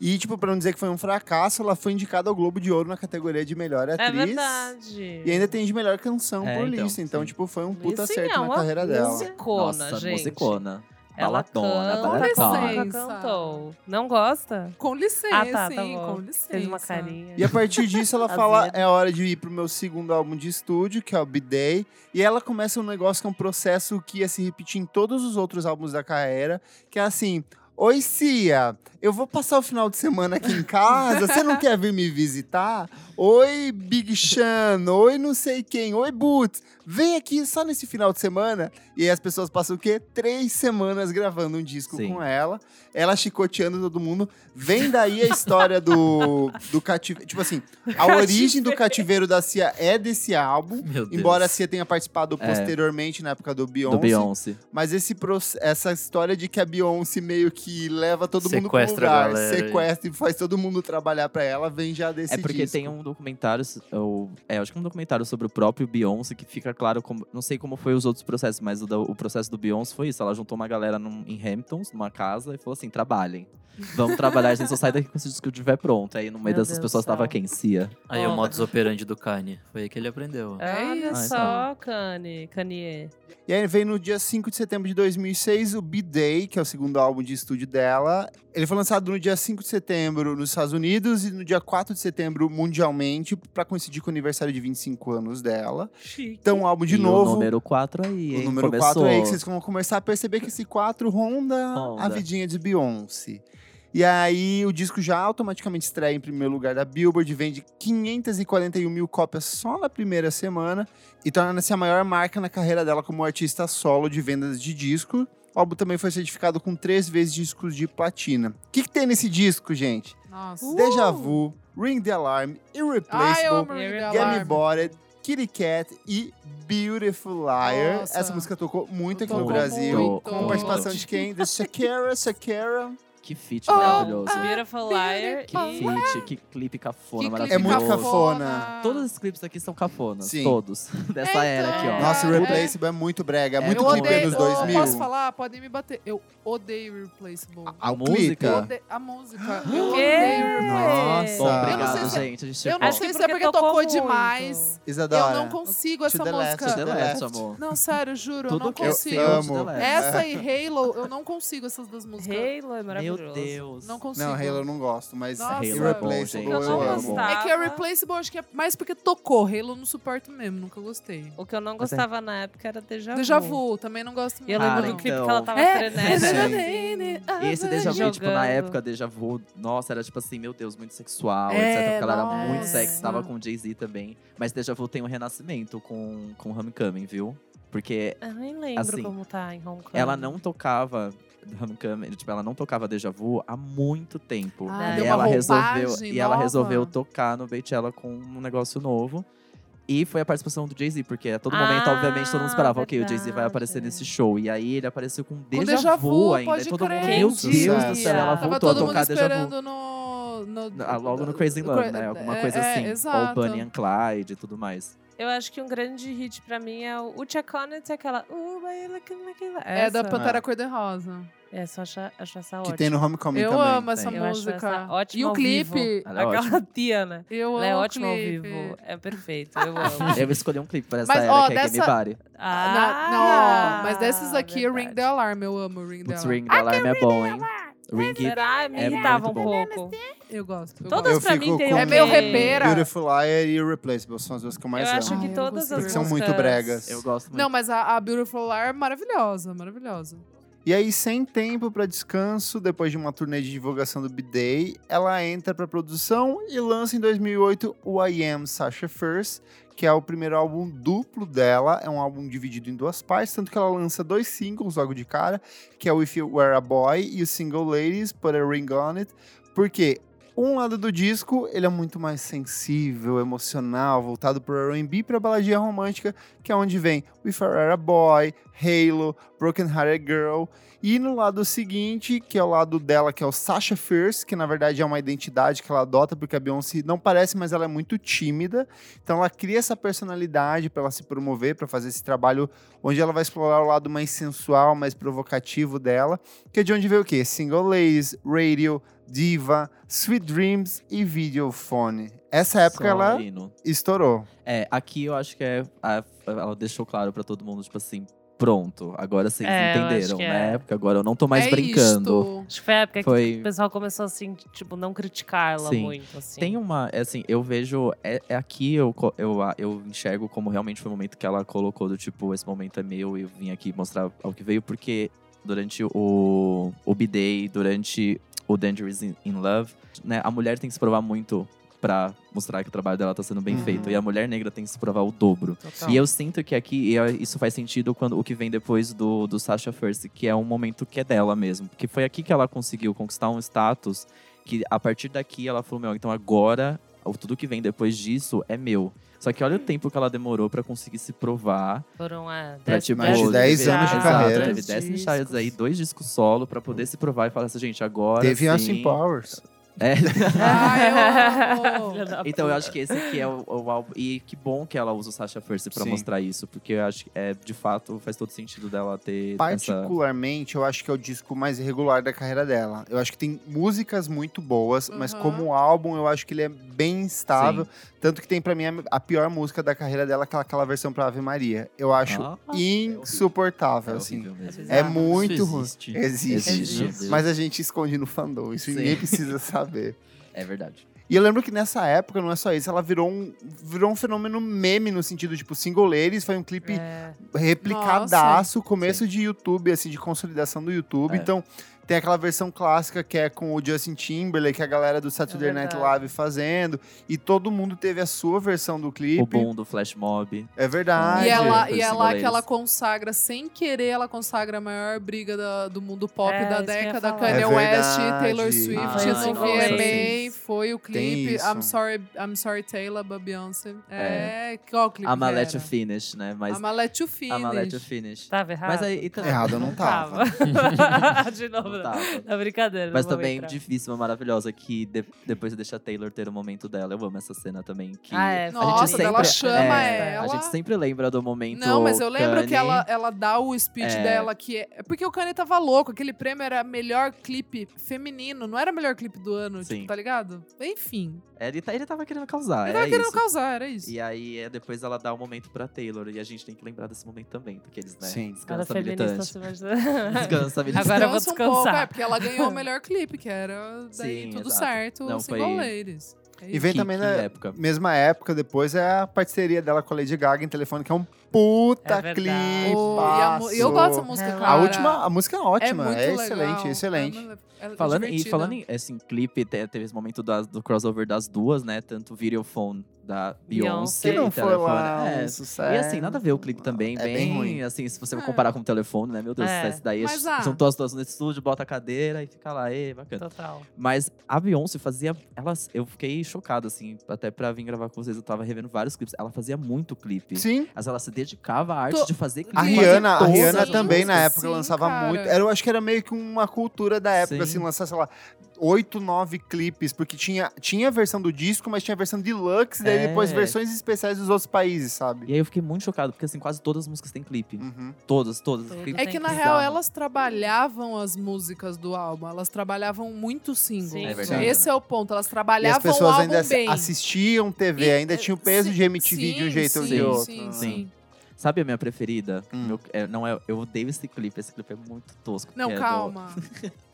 E, tipo, pra não dizer que foi um fracasso, ela foi indicada ao Globo de Ouro na categoria de melhor É atriz. verdade. E ainda tem de melhor canção É, por então, lista. Então, sim. tipo, foi um puta Isso acerto é na carreira dela. musicona, Nossa, gente. musicona. Ela canta, nunca cantou. Não gosta? Com licença, Ah, tá, tá sim, bom. com licença. Fez uma carinha. E a partir disso, ela fala: é hora de ir pro meu segundo álbum de estúdio, que é o B-Day. E ela começa um negócio que é um processo que ia se repetir em todos os outros álbuns da carreira, que é assim. Oi, Cia, eu vou passar o final de semana aqui em casa. Você não quer vir me visitar? Oi, Big Sean. Oi, não sei quem. Oi, Boots. Vem aqui só nesse final de semana. E aí as pessoas passam o quê? Três semanas gravando um disco Sim. com ela. Ela chicoteando todo mundo. Vem daí a história do, do cativeiro. Tipo assim, a origem do cativeiro da Cia é desse álbum. Meu Deus. Embora a Cia tenha participado É. posteriormente na época do Beyoncé. Do Beyoncé. Mas esse essa história de que a Beyoncé meio que leva todo mundo pro Sequestra lugar, galera aí. sequestra e faz todo mundo trabalhar pra ela, vem já desse É porque disco. tem um documentário, ou, é, acho que é um documentário sobre o próprio Beyoncé que fica claro como, não sei como foi os outros processos, mas o, da- o processo do Beyoncé foi isso. Ela juntou uma galera num- em Hamptons, numa casa, e falou assim: trabalhem. Vamos trabalhar, a gente só sai daqui quando esse disco estiver pronto. Aí no meio Meu dessas Deus pessoas céu. tava quem? Cia. Aí é o modus operandi do Kanye. Foi aí que ele aprendeu. É Olha isso. só, Kanye. Kanye. E aí vem no dia 5 de setembro de 2006 o B-Day, que é o segundo álbum de estúdio dela. Ele foi lançado no dia 5 de setembro nos Estados Unidos e no dia 4 de setembro mundialmente, pra coincidir com o aniversário de 25 anos dela. Chique. Então, um álbum de e novo. o número 4 aí, O hein? número Começou. 4 aí, que vocês vão começar a perceber que esse 4 ronda, Ronda. a vidinha de Beyoncé. E aí, o disco já automaticamente estreia em primeiro lugar da Billboard, vende 541 mil cópias só na primeira semana e torna-se a maior marca na carreira dela como artista solo de vendas de disco. O álbum também foi certificado com três vezes discos de platina. O que, que tem nesse disco, gente? Nossa. Deja Vu, Ring the Alarm, Ai, Irreplaceable, the Get Me. Bodied, Kitty Cat e Beautiful Liar. Nossa. Essa música tocou muito aqui no Tocou Brasil. muito. Com participação de quem? Da Shakira, Shakira. Que feat Oh, maravilhoso. Beautiful Liar. Que e- feat, que clipe cafona, Que maravilhoso. É muito cafona. Todos os clipes aqui são cafonas. Sim. Todos. Dessa É, era aqui, ó. então. Nossa, É. Irreplaceable é muito brega. É É muito eu clipe odeio, anos eu 2000. posso falar? Podem me bater. Eu odeio Irreplaceable. A, A o música? Eu odeio a música. Eu Quê? odeio Irreplaceable. Nossa. Eu obrigado, sei se- gente. A gente Eu não sei se é porque tocou tocou demais. Isadora. Eu não consigo To essa the left, música. to the left. Left, amor. Não, sério, juro, Tudo eu não eu consigo. sei, amo. Left. Essa e Halo, eu não consigo essas duas músicas. Halo é Meu. Deus. Não consigo. Não, Halo eu não gosto, mas Nossa. Halo é bom, Irreplaceable. O que eu eu não amo. gostava. É que a Replaceable acho que é mais porque tocou. Halo eu não suporto mesmo, nunca gostei. O que eu não é- gostava na época era Deja Vu. Deja Vu, também não gosto muito. E eu lembro Cara, do clipe então. que ela tava É, frenética. é. esse Deja Vu, tipo, na época, Deja Vu, nossa, era tipo assim, meu Deus, muito sexual, É, etc. Porque ela era muito sexy, tava com Jay-Z também. Mas Deja Vu tem um renascimento com, com Homecoming, viu? Porque Eu nem lembro Assim, como tá em Hong Kong. ela não tocava Homecoming, tipo, ela não tocava Deja Vu há muito tempo. Ah, e ela resolveu roupagem E ela nova. resolveu tocar no Beychella com um negócio novo. E foi a participação do Jay-Z, porque a todo momento, Ah, obviamente, todo mundo esperava, ok, o Jay-Z vai verdade. aparecer nesse show. E aí ele apareceu com Com Deja, Deja Vu ainda. E todo mundo, crer. meu Quem Deus do céu, ela voltou a mundo tocar Deja Vu. no, no... Ah, Logo no Crazy in Love, né? Alguma É, coisa é, assim. Ou exato. Bunny and Clyde e tudo mais. Eu acho que um grande hit pra mim é o Ucha Connet, aquela. Uh. É da. Pantera Ah. Cor-de-Rosa. Essa eu acho, acho essa Que ótima. tem no Homecoming Eu também. amo essa tem. Eu acho música. essa ótima e o clipe. Ela é Aquela ótima. tia, né? Eu Ela é amo o ótima ao vivo. É perfeito. Eu amo. Eu escolhi um clipe para essa Mas, era, ó, que é Game dessa- Body. Na- Ah, não, mas desses aqui, o Ring verdade. the Alarm. Eu amo o Ring the Putz, Alarm. Ring the Alarm é bom, hein? Ring Será? Me é irritava um muito bom. pouco. Eu gosto. Eu Todas Eu pra fico mim tem com- um É meio quê. rebeira. Beautiful Liar e Irreplaceable são as duas que eu mais Eu amo. acho que eu todas gostei. as Porque são muito músicas- bregas. Eu gosto muito. Não, mas a, a Beautiful Liar é maravilhosa, maravilhosa. E aí, sem tempo pra descanso, depois de uma turnê de divulgação do B-Day, ela entra pra produção e lança em 2008 o I Am Sasha First, que é o primeiro álbum duplo dela. É um álbum dividido em duas partes, tanto que ela lança dois singles logo de cara, que é o If You Were a Boy e o single Ladies, Put a Ring on It. Porque um lado do disco, ele é muito mais sensível, emocional, voltado pro R&B pra baladinha romântica, que é onde vem If I Were a Boy, Halo, Broken Hearted Girl. E no lado seguinte, que é o lado dela, que é o Sasha Fierce, que na verdade é uma identidade que ela adota, porque a Beyoncé não parece, mas ela é muito tímida. Então ela cria essa personalidade para ela se promover, para fazer esse trabalho onde ela vai explorar o lado mais sensual, mais provocativo dela, que é de onde veio o quê? Single Ladies, Radio, Diva, Sweet Dreams e Videophone. Essa época Só ela hino. estourou. É, aqui eu acho que é. a- ela deixou claro pra todo mundo, tipo assim, pronto. Agora vocês É, entenderam, né? é. Porque agora eu não tô mais é brincando. isto. Acho que foi a época Foi- que o pessoal começou assim, tipo, não criticar ela Sim. muito, assim. Tem uma, é assim, eu vejo, é, é aqui eu, eu, eu enxergo como realmente foi o momento que ela colocou do tipo, esse momento é meu e eu vim aqui mostrar ao que veio, porque durante o, o B-Day, durante o Dangerous in, in Love, né? A mulher tem que se provar muito pra mostrar que o trabalho dela tá sendo bem Uhum. feito. E a mulher negra tem que se provar o dobro. Total. E eu sinto que aqui eu- isso faz sentido quando o que vem depois do, do Sasha First, que é um momento que é dela mesmo. Porque foi aqui que ela conseguiu conquistar um status que a partir daqui ela falou: Meu, então agora tudo que vem depois disso é meu. Só que olha o tempo que ela demorou pra conseguir se provar. Foram é, Pra, dez, tipo, mais de 10 teve- anos de carreira. Teve 10 charts aí, dois discos solo pra poder se provar e falar assim, gente, agora Teve sim. Austin Powers. É. Ai, eu Então eu acho que esse aqui é o, o álbum. E que bom que ela usa o Sasha First pra Sim. mostrar isso. Porque eu acho que é, de fato faz todo sentido dela ter essa. Particularmente, eu acho que é o disco mais irregular da carreira dela. Eu acho que tem músicas muito boas, mas Aham. como álbum, eu acho que ele é bem estável. Tanto que tem pra mim a, pior música da carreira dela, aquela, aquela versão pra Ave Maria. Eu acho Ah, insuportável, é assim. É bizarro. muito ruim. existe. Existe. Existe. Existe. Mas a gente esconde no fandom, isso Sim. ninguém precisa saber. É verdade. E eu lembro que nessa época, não é só isso, ela virou um, virou um fenômeno meme no sentido, tipo, singoleiros, foi um clipe É, replicadaço, começo de YouTube, assim, de consolidação do YouTube. É. Então, tem aquela versão clássica que é com o Justin Timberlake, a galera do Saturday É Night. Live fazendo, e todo mundo teve a sua versão do clipe. O boom do Flash Mob. É verdade. E, ela, Por e é lá que ela consagra, sem querer, ela consagra a maior briga da- do mundo pop É, da década. falar. Kanye É West. Taylor Swift, Ah, no VMA, sim. foi o clipe. I'm sorry, I'm sorry Taylor, by Beyoncé. É, qual clipe I'm let you finish, né? Mas. I'm a let you finish. I'm a let you finish. tava errado? Mas aí. Então, Errado eu não tava. Tava. De novo. Não tava. É brincadeira. Mas também entrar. difícil, maravilhosa, que de- depois deixa a Taylor ter o momento dela. Eu amo essa cena também. Que Ah, é. Nossa, ela chama ela. A gente sempre lembra do momento. Não, mas eu lembro que Kanye. ela, ela dá o speech É. dela, que é. é Porque o Kanye tava louco. Aquele prêmio era melhor clipe feminino, não era melhor clipe do ano, Sim. tipo, tá ligado? Enfim. Ele, tá- ele tava querendo causar. Ele tava é querendo isso. causar, era isso. E aí, é, depois ela dá o momento pra Taylor. E a gente tem que lembrar desse momento também. Porque eles, né? Sim. Descansa militante. Descansa militante. Agora eu vou Descansa é, porque ela ganhou o melhor clipe, que era daí Sim, tudo exato. certo, Não, o foi- Single Ladies. É E vem Que- também que na época. mesma época depois é a parceria dela com a Lady Gaga em telefone, que é um puta É clipe. E eu gosto dessa música, cara. A última, a música é é ótima, muito é, legal. excelente, excelente. É, é Falando, e falando em assim, clipe, te- teve esse momento das- do crossover das duas, né? Tanto o Videophone da Beyoncé. Que não foi telefone. lá É. um sucesso. E assim, nada a ver o clipe também, É bem, bem ruim. assim, se você É. comparar com o telefone, né? Meu Deus, É. esse daí Mas, ah. são todas duas no estúdio, bota a cadeira e fica lá, e bacana. Total. Mas a Beyoncé fazia. Ela, eu fiquei chocado, assim, até pra vir gravar com vocês. Eu tava revendo vários clipes. Ela fazia muito clipe. Sim, Mas ela se dedicava à arte Tô- de fazer clipe. a. Rihanna, a Rihanna as também na época Sim, lançava cara. muito. Era, eu acho que era meio que uma cultura da época, Sim. assim, lançar, sei lá, oito, nove clipes, porque tinha, tinha a versão do disco, mas tinha a versão deluxe, daí É. depois versões especiais dos outros países, sabe? E aí eu fiquei muito chocado, porque assim, quase todas as músicas têm clipe. Uhum. Todas, todas. É que na real elas trabalhavam as músicas do álbum, elas trabalhavam muito singles. Sim, É verdade. Esse é o ponto, elas E trabalhavam as pessoas o álbum ainda bem. assistiam TV, E- ainda tinha o peso sim, de MTV de um sim, jeito ou sim, de outro. Sim, sim. Sabe a minha preferida? Hum. Meu- é, não é, eu odeio esse clipe, esse clipe é muito tosco. Não, que é do- calma.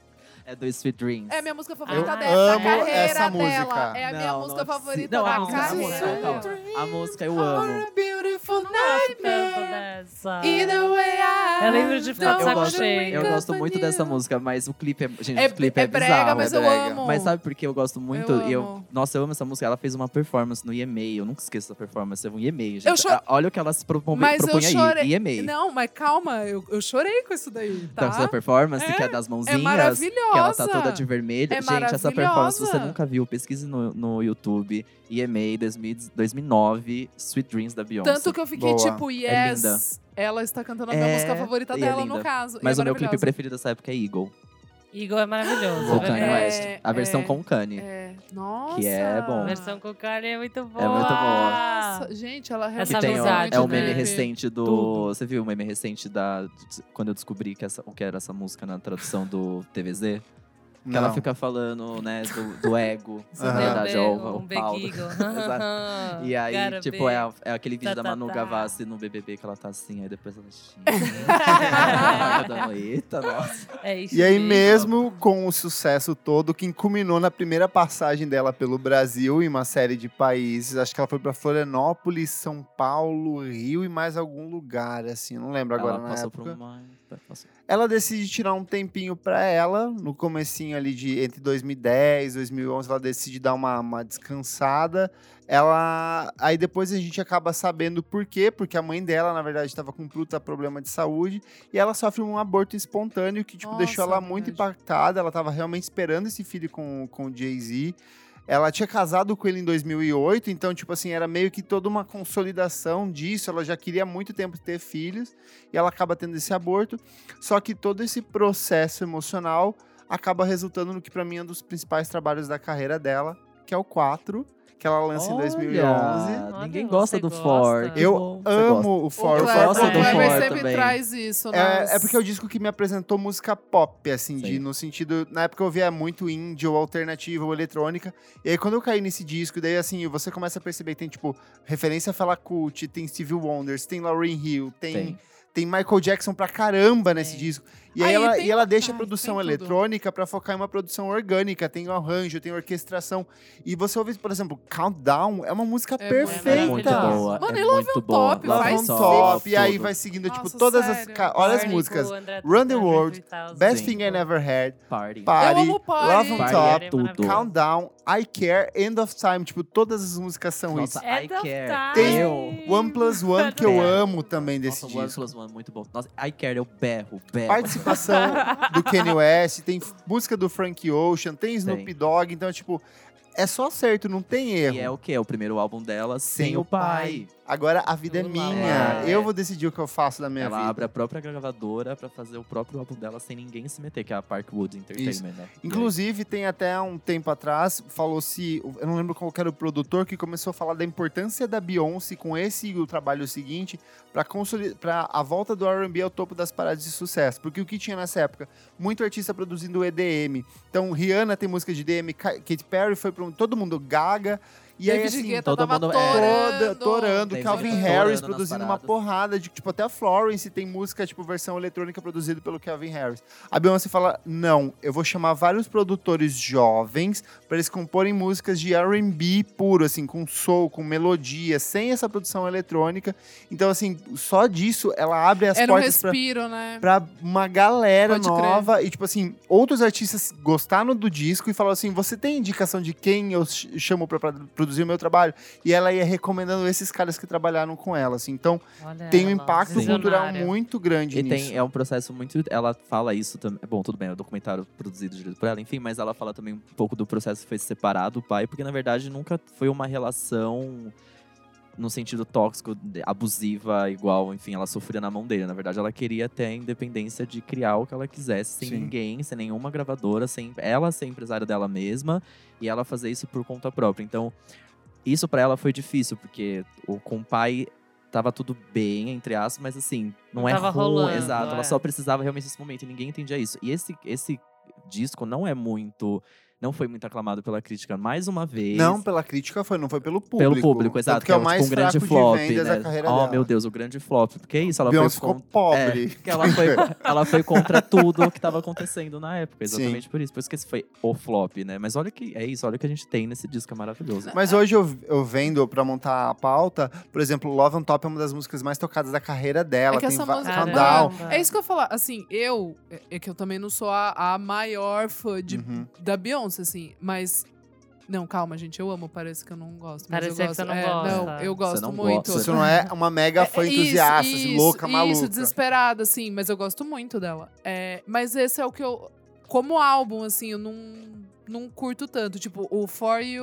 é do Sweet Dreams. É a minha música favorita Eu dela, amo da carreira essa dela. música. É a minha Não, música não, favorita não, da a música, a carreira música, calma. dela. A música eu amo. beautiful Não gosto tanto dessa. Either way I Eu lembro de ficar Não, de eu saco gosto, cheio. eu gosto muito dessa música, mas o clipe é. Gente, É, o clipe é, é brega, bizarro. mas é eu brega. amo. Mas sabe por que eu gosto muito? Eu eu, amo. nossa, eu amo essa música. Ela fez uma performance no EMA. Eu nunca esqueço essa performance. É um EMA, gente. Eu cho- Ah, Olha o que ela se propõe, Mas eu propõe chorei. aí. Não, mas calma, eu, eu chorei com isso daí, Então, tá? essa performance, É, que é das mãozinhas. maravilhosa. Que ela tá toda de vermelho. É Gente, essa performance você nunca viu. Pesquise no, no YouTube. EMA 2000 2009, Sweet Dreams da Beyoncé. Tanto que eu fiquei Boa. tipo, É yes, linda. ela está cantando a minha É, música favorita e é dela, no caso. Mas é o meu clipe preferido dessa época é Eagle. Eagle é maravilhoso. É Kanye verdade. West. A versão é, com o Kanye. É, nossa. Que é bom. A versão com o Kanye é muito boa. É muito boa. Nossa, gente, ela Essa tem o, amizade, é o né? meme recente do. Tudo. Você viu o meme recente da. Quando eu descobri que essa, o que era essa música na tradução do TVZ? Que ela Não. fica falando, né, do, do ego. Deu verdade, é um, o, Paulo. eagle. Exato. E aí, Gotta tipo, é, é aquele vídeo Tá, da tá, Manu tá. Gavassi no BBB que ela tá assim, aí depois ela xinga. Eita, nossa. É isso E aí mesmo. mesmo com o sucesso todo, que culminou na primeira passagem dela pelo Brasil em uma série de países, acho que ela foi pra Florianópolis, São Paulo, Rio e mais algum lugar, assim, não lembro agora ela na passou época. por uma. Tá, Ela decide tirar um tempinho pra ela, no comecinho ali de entre 2010 e 2011, ela decide dar uma, uma descansada. Ela aí depois a gente acaba sabendo por quê, porque a mãe dela, na verdade, estava com um puta problema de saúde e ela sofre um aborto espontâneo que tipo deixou Nossa, ela muito impactada, ela estava realmente esperando esse filho com com o Jay-Z. Ela tinha casado com ele em 2008, então, tipo assim, era meio que toda uma consolidação disso. Ela já queria há muito tempo ter filhos e ela acaba tendo esse aborto. Só que todo esse processo emocional acaba resultando no que pra mim é um dos principais trabalhos da carreira dela, que é o 4, que ela lança em 2011. Olha, Olha, ninguém gosta do gosta. For. que Eu gosta. amo o O For. Eu Kleber, gosto o do Kleber For sempre também. traz isso. nas- É, é porque é o disco que me apresentou música pop, assim, de, no sentido. Na época eu via muito indie ou alternativa ou eletrônica. E aí quando eu caí nesse disco, daí assim, você começa a perceber tem, tipo, referência a Fela Kuti, tem Stevie Wonders, tem Lauryn Hill, tem, tem. Tem. Michael Jackson pra caramba nesse disco. E aí, Aí ela, e ela deixa a ai, produção eletrônica pra focar em uma produção orgânica. Tem arranjo, tem orquestração. E você ouve, por exemplo, Countdown é uma música É perfeita. É muito boa. Mano, é e Love on boa. Top, Love on. Top, e aí vai seguindo, tipo, Nossa, todas as. sério. ca- Olha as músicas. Run the World, 3000. Best. Thing I Never Had, Party. Party. Love on Top, é tudo. Countdown, I Care, End of Time. Tipo, todas as músicas são Nossa, isso. É I Care. Tem Eu. One Plus One, que eu amo também desse Nossa, One disco. Plus One, muito bom. Nossa, I Care, eu berro, berro. Participação do Kanye West, tem música do Frank Ocean, tem Snoop Tem. Dogg, então, tipo, é só acerto, não tem erro. E é o quê? É o primeiro álbum dela sem, o pai. Agora a vida é minha. É. Eu vou decidir o que eu faço da minha Ela vida. abre a própria gravadora pra fazer o próprio álbum dela sem ninguém se meter, que é a Parkwood Entertainment, né? Inclusive, tem até um tempo atrás, falou-se, eu não lembro qual era o produtor, que começou a falar da importância da Beyoncé com esse e o trabalho seguinte para para a volta do R&B ao topo das paradas de sucesso. Porque o que tinha nessa época? Muito artista produzindo EDM. Então, Rihanna tem música de EDM, Ka- Katy Perry foi para todo mundo, Gaga. E aí, assim, Guetta todo mundo- é. torando. toda, torando, David Calvin Guetta Harris torando produzindo uma porrada de, tipo, até a Florence tem música, tipo, versão eletrônica produzida pelo Calvin Harris. A Beyoncé fala, não, eu vou chamar vários produtores jovens para eles comporem músicas de R&B puro, assim, com soul, com melodia, sem essa produção eletrônica. Então, assim, só disso ela abre as Era um portas pra respiro, né? pra uma galera Pode crer. nova e, tipo assim, outros artistas gostaram do disco e falaram assim: você tem indicação de quem eu ch- chamo pra, pra produzir o meu trabalho? E ela ia recomendando esses caras que trabalharam com ela, assim. Então, Olha tem um ela, impacto visionária. cultural muito grande E nisso. tem, é um processo muito. Ela fala isso também. Bom, tudo bem, é um documentário produzido direito por ela, enfim, mas ela fala também um pouco do processo que foi se separar do pai, porque na verdade nunca foi uma relação no sentido tóxico, de- abusiva, igual, enfim, ela sofria na mão dele. Na verdade, ela queria ter a independência de criar o que ela quisesse, sem Sim. ninguém, sem nenhuma gravadora, sem ela ser empresária dela mesma e ela fazer isso por conta própria. Então, isso pra ela foi difícil, porque o, com o pai tava tudo bem, entre aspas, mas assim, não, Não é tava ruim, rolando, exato. Ela é. só precisava realmente desse momento e ninguém entendia isso. E esse, esse disco não é muito. Não foi muito aclamado pela crítica mais uma vez. Não pela crítica foi, não foi pelo público. Pelo público, exato. Tanto que é o tipo, mais um grande fraco flop, né? da carreira oh, dela. meu Deus, o grande flop. Porque é isso, ela Beyoncé foi ficou con- pobre. É, que ela foi, ela foi contra tudo que tava acontecendo na época. Exatamente por isso. Por isso que esse foi o flop, né? Mas olha que é isso, olha o que a gente tem nesse disco é maravilhoso. Mas hoje eu, eu vendo pra montar a pauta, por exemplo, Love on Top é uma das músicas mais tocadas da carreira dela. É que tem essa música-. Caramba. É isso que eu falar. Assim, eu. é- É que eu também não sou a, a maior fã de, Uhum. da Beyoncé, assim, mas. Não, calma, gente, eu amo, parece que eu não gosto. Mas Parecia eu que gosto. você não é, gosta. Não, eu gosto não muito. gosta. Você não é uma mega fã É, isso, entusiasta, assim, isso, louca, maluca. Isso, desesperada, assim, mas eu gosto muito dela. É, mas esse é o que eu. Como álbum, assim, eu não, não curto tanto. Tipo, o For e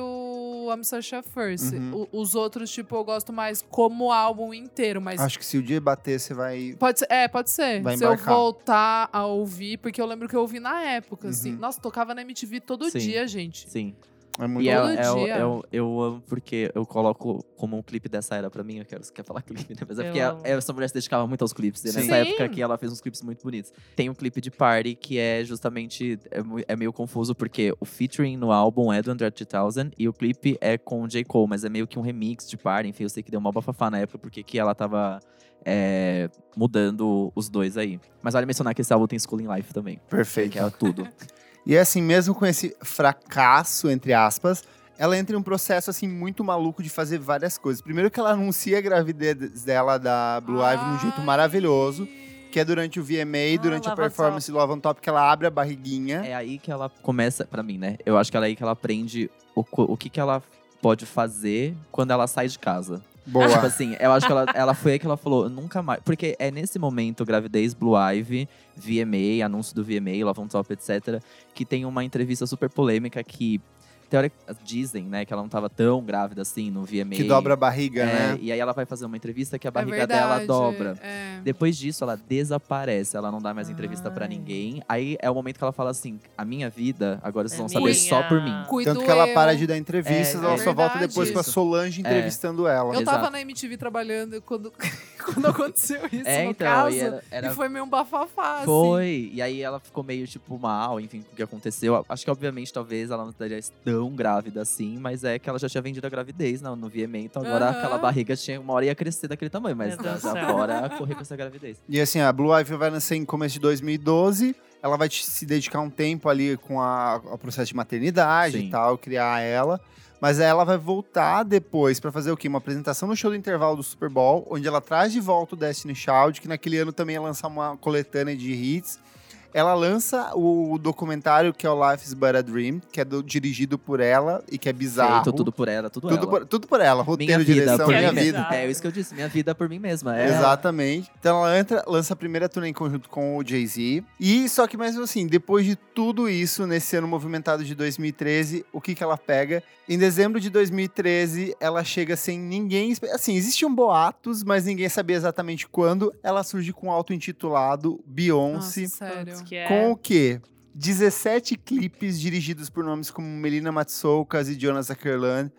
o I'm Such a First. Uhum. O- os outros, tipo, eu gosto mais como álbum inteiro, mas. Acho que se o dia bater, você vai. Pode ser, é, pode ser. Vai Se eu voltar a ouvir, porque eu lembro que eu ouvi na época, assim. Uhum. Nossa, tocava na MTV todo Sim. dia, gente. Sim. É muito E é, é, é o- eu amo porque eu coloco como um clipe dessa era pra mim. Eu quero, quer falar clipe, né? Mas é Eu porque amo. a- essa mulher se dedicava muito aos clipes. E nessa Sim. época que ela fez uns clipes muito bonitos. Tem um clipe de Party que é justamente. É, é meio confuso porque o featuring no álbum é do André 3000 e o clipe é com o J. Cole, mas é meio que um remix de Party. Enfim, eu sei que deu uma bafafá na época porque que ela tava. é, mudando os dois aí. Mas vale mencionar que esse álbum tem Schooling Life também. perfeito. Que é tudo. E é assim, mesmo com esse fracasso, entre aspas, ela entra em um processo assim muito maluco de fazer várias coisas. Primeiro que ela anuncia a gravidez dela da Blue Ivy de um jeito maravilhoso. que é durante o VMA, durante a performance do Love on Top, que ela abre a barriguinha. É aí que ela começa, pra mim, né? Eu acho que é aí que ela aprende o, o que, que ela pode fazer quando ela sai de casa. Boa. Tipo assim, eu acho que ela, ela foi aí que ela falou, nunca mais. Porque é nesse momento, gravidez, Blue Ivy, VMA, anúncio do VMA, Love on Top, etc., que tem uma entrevista super polêmica que. Teórica, dizem, né, que ela não tava tão grávida assim no VMA. que dobra a barriga, É, né? E aí ela vai fazer uma entrevista que a É barriga dela verdade, dobra. é. Depois disso, ela desaparece, ela não dá mais entrevista pra Ai. ninguém. Aí é o momento que ela fala assim: a minha vida, agora vocês É vão saber minha. só por mim. Cuido Tanto que ela eu. para de dar entrevistas, É, ela é só volta depois com a Isso. Solange entrevistando ela. Eu tava Exato. na MTV trabalhando quando, quando aconteceu isso, É, no então, caso. e era, era- E foi meio um bafafá, assim. Foi. E aí ela ficou meio, tipo, mal, enfim, o que aconteceu. Acho que, obviamente, talvez ela não estaria tão grávida assim, mas é que ela já tinha vendido a gravidez no, no VMA, então agora Aham. aquela barriga tinha uma hora ia crescer daquele tamanho, mas já céu. agora correr com essa gravidez. E assim, a Blue Ivy vai nascer em começo de 2012. Ela vai se dedicar um tempo ali com ao processo de maternidade Sim. e tal, criar ela. Mas aí ela vai voltar depois pra fazer o quê? Uma apresentação no show do intervalo do Super Bowl, onde ela traz de volta o Destiny Child, que naquele ano também ia lançar uma coletânea de hits. Ela lança o documentário que é o Life is But a Dream, que é do- dirigido por ela e que é bizarro. Feito tudo por ela, tudo, tudo, ela. por, tudo por ela, minha roteiro, vida, direção, por minha vida. mesma. É isso que eu disse, minha vida por mim mesma. É. Exatamente. Então ela entra, lança a primeira turnê em conjunto com o Jay-Z. E só que mesmo assim, depois de tudo isso, nesse ano movimentado de 2013, o que que ela pega? Em dezembro de 2013, ela chega sem ninguém... Assim, existiam boatos, mas ninguém sabia exatamente quando. Ela surge com o auto-intitulado Beyoncé. Nossa, sério. Que é... Com o quê? 17 clipes dirigidos por nomes como Melina Matsoukas e Jonas Ackerland.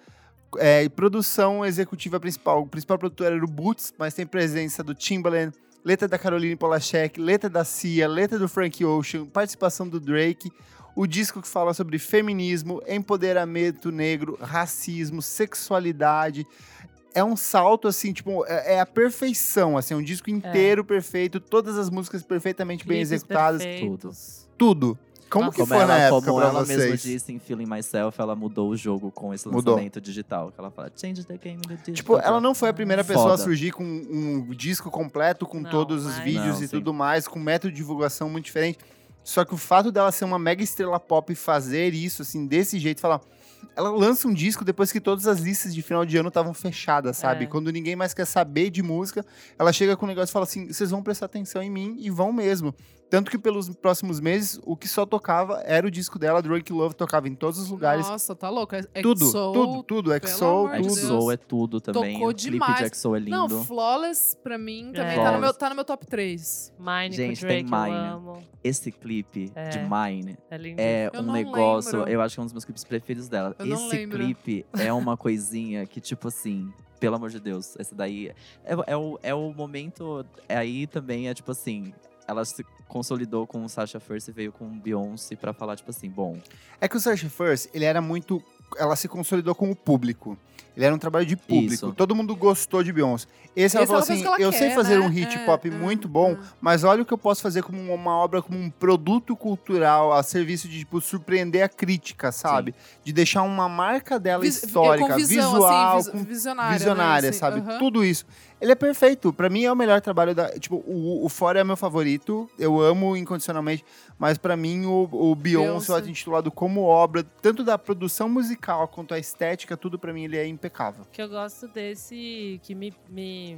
É, produção executiva principal. O principal produtor era o Boots, mas tem presença do Timbaland, letra da Caroline Polachek, letra da Cia, letra do Frank Ocean, participação do Drake. O disco que fala sobre feminismo, empoderamento negro, racismo, sexualidade. É um salto, assim, tipo, é, é a perfeição, assim, é um disco inteiro perfeito, todas as músicas perfeitamente bem Clipes executadas, perfeitos. tudo. Como Nossa. que Como foi na ela, época como pra ela vocês? mesma disse em Feeling Myself, ela mudou o jogo com esse Mudou. lançamento digital. Que ela fala, change the game the digital. Tipo, ela não foi a primeira pessoa a Foda. surgir com um disco completo, com Não, todos os vídeos Não, e sim. tudo mais, com método de divulgação muito diferente. Só que o fato dela ser uma mega estrela pop e fazer isso, assim, desse jeito, falar. Ela lança um disco depois que todas as listas de final de ano estavam fechadas, sabe? É. Quando ninguém mais quer saber de música, ela chega com um negócio e fala assim: vocês vão prestar atenção em mim e vão mesmo. Tanto que pelos próximos meses, o que só tocava era o disco dela, Drake Love, tocava em todos os lugares. Nossa, tá louco. É- tudo, EXO, tudo, tudo. EXO, tudo. EXO é tudo também. Tocou o clipe demais. de EXO é lindo. Não, Flawless, pra mim, também É. tá, no meu, tá no meu top 3. Mine Gente, com tem Drake, eu Mine. amo. Esse clipe É. de Mine É lindo. é um negócio. lembro. Eu acho que é um dos meus clipes preferidos dela. Eu Esse clipe é uma coisinha que, tipo assim. Pelo amor de Deus, esse daí é, é o, é o momento. é Aí também é tipo assim. Ela se consolidou com o Sasha First e veio com o Beyoncé pra falar, tipo assim, bom. É que o Search First, ele era muito. Ela se consolidou com o público. Ele era um trabalho de público. Isso. Todo mundo gostou de Beyoncé. Esse, ela Esse falou assim: eu sei quer, fazer né? um hit É, pop é, muito bom, é. mas olha o que eu posso fazer como uma obra, como um produto cultural a serviço de tipo, surpreender a crítica, sabe? De deixar uma marca dela Vis- histórica, com visão, visual, assim, vis- visionária. visionária, né? Assim, sabe? Tudo isso. Ele é perfeito. Pra mim é o melhor trabalho da. Tipo, o, o Fora é meu favorito. Eu amo incondicionalmente. Mas pra mim, o, o Beyoncé, Beyoncé. intitulado como obra, tanto da produção musical quanto a estética, tudo pra mim ele é impecável. O que eu gosto desse, que me, me,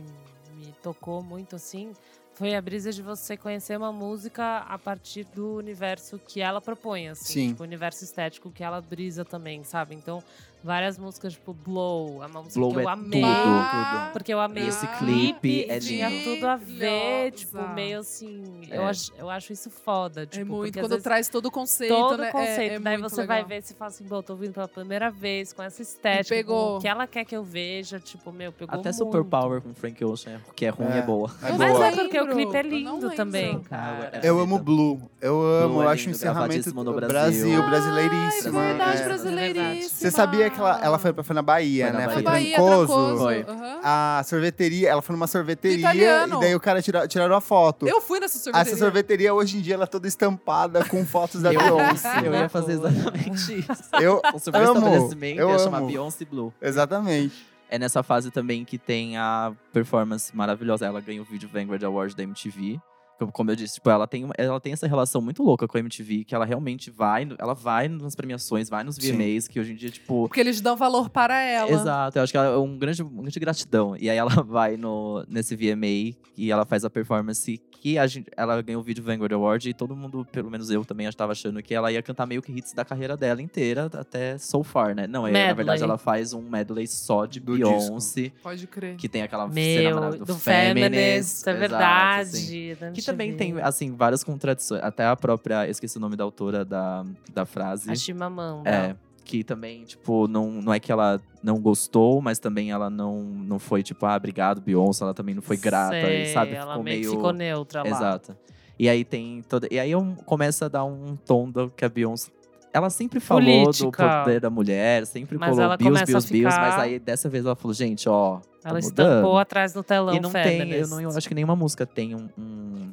me tocou muito assim, foi a brisa de você conhecer uma música a partir do universo que ela propõe, assim. Sim. Tipo, o universo estético que ela brisa também, sabe? Então, várias músicas, tipo Blow, é uma música Blow que eu é amei. tudo. Ah, Porque eu amei Esse clipe é tinha tudo a ver, tipo, meio assim. Eu, É. acho, eu acho isso foda. Tipo, É muito. Quando vezes traz todo o conceito, todo né? o conceito. É, é Daí você vai legal. ver se fala assim, bom, tô ouvindo pela primeira vez, com essa estética, pegou. com o que ela quer que eu veja, tipo, meu, pegou Até muito. Super Power com Frank Ocean, que é ruim, é, É. boa. É Eu Mas boa. é porque o clipe é eu lindo também, cara. é Eu amo Blue. Eu amo. Blue é eu acho o lindo, encerramento do Brasil. brasileiríssimo. Ai, verdade, é. brasileiríssima. Você sabia que ela, ela foi, foi na Bahia, Foi na né? Bahia. Foi Bahia, Trancoso. Trancoso. Foi. aham. A sorveteria, ela foi numa sorveteria Italiano. e daí o cara tira, tiraram a foto. Eu fui nessa sorveteria. Essa sorveteria hoje em dia ela é toda estampada com fotos da Beyoncé. eu ia fazer exatamente isso. Eu O seu amo, estabelecimento eu ia chamar amo. Beyoncé Blue. Exatamente. É nessa fase também que tem a performance maravilhosa. Ela ganha o vídeo Vanguard Award da MTV Como- eu disse, tipo, ela tem, ela tem essa relação muito louca com a MTV, que ela realmente vai, ela vai nas premiações, vai nos Sim. VMAs, que hoje em dia, tipo, Porque eles dão valor para ela. Exato, eu acho que ela é um grande, uma grande gratidão. E aí ela vai no, nesse VMA e ela faz a performance que a gente, ela ganhou o vídeo Vanguard Award e todo mundo, pelo menos eu também estava achando que ela ia cantar meio que hits da carreira dela inteira, até so far, né? Não, é, na verdade ela faz um medley só de Do Beyoncé, Pode crer. que tem aquela cena Meu, maravilhosa do Feminist, é exato, verdade. assim. da Que também tem, assim, várias contradições. Até a própria, eu esqueci o nome da autora da, da frase. A Chimamanda. É, que também, tipo, não, não é que ela não gostou, mas também ela não, não foi, tipo, ah, obrigado, Beyoncé, ela também não foi grata, Sei, sabe? Ela ficou meio ficou neutra lá. Exato. E aí tem toda. E aí eu começa a dar um tom do que a Beyoncé. Ela sempre falou do Política. poder da mulher, sempre Mas falou Bills, Bills, Bills, mas aí dessa vez ela falou, gente, ó. tá Ela mudando. estampou atrás do telão E não tem, eu, feminist. não, eu acho que nenhuma música tem um, um-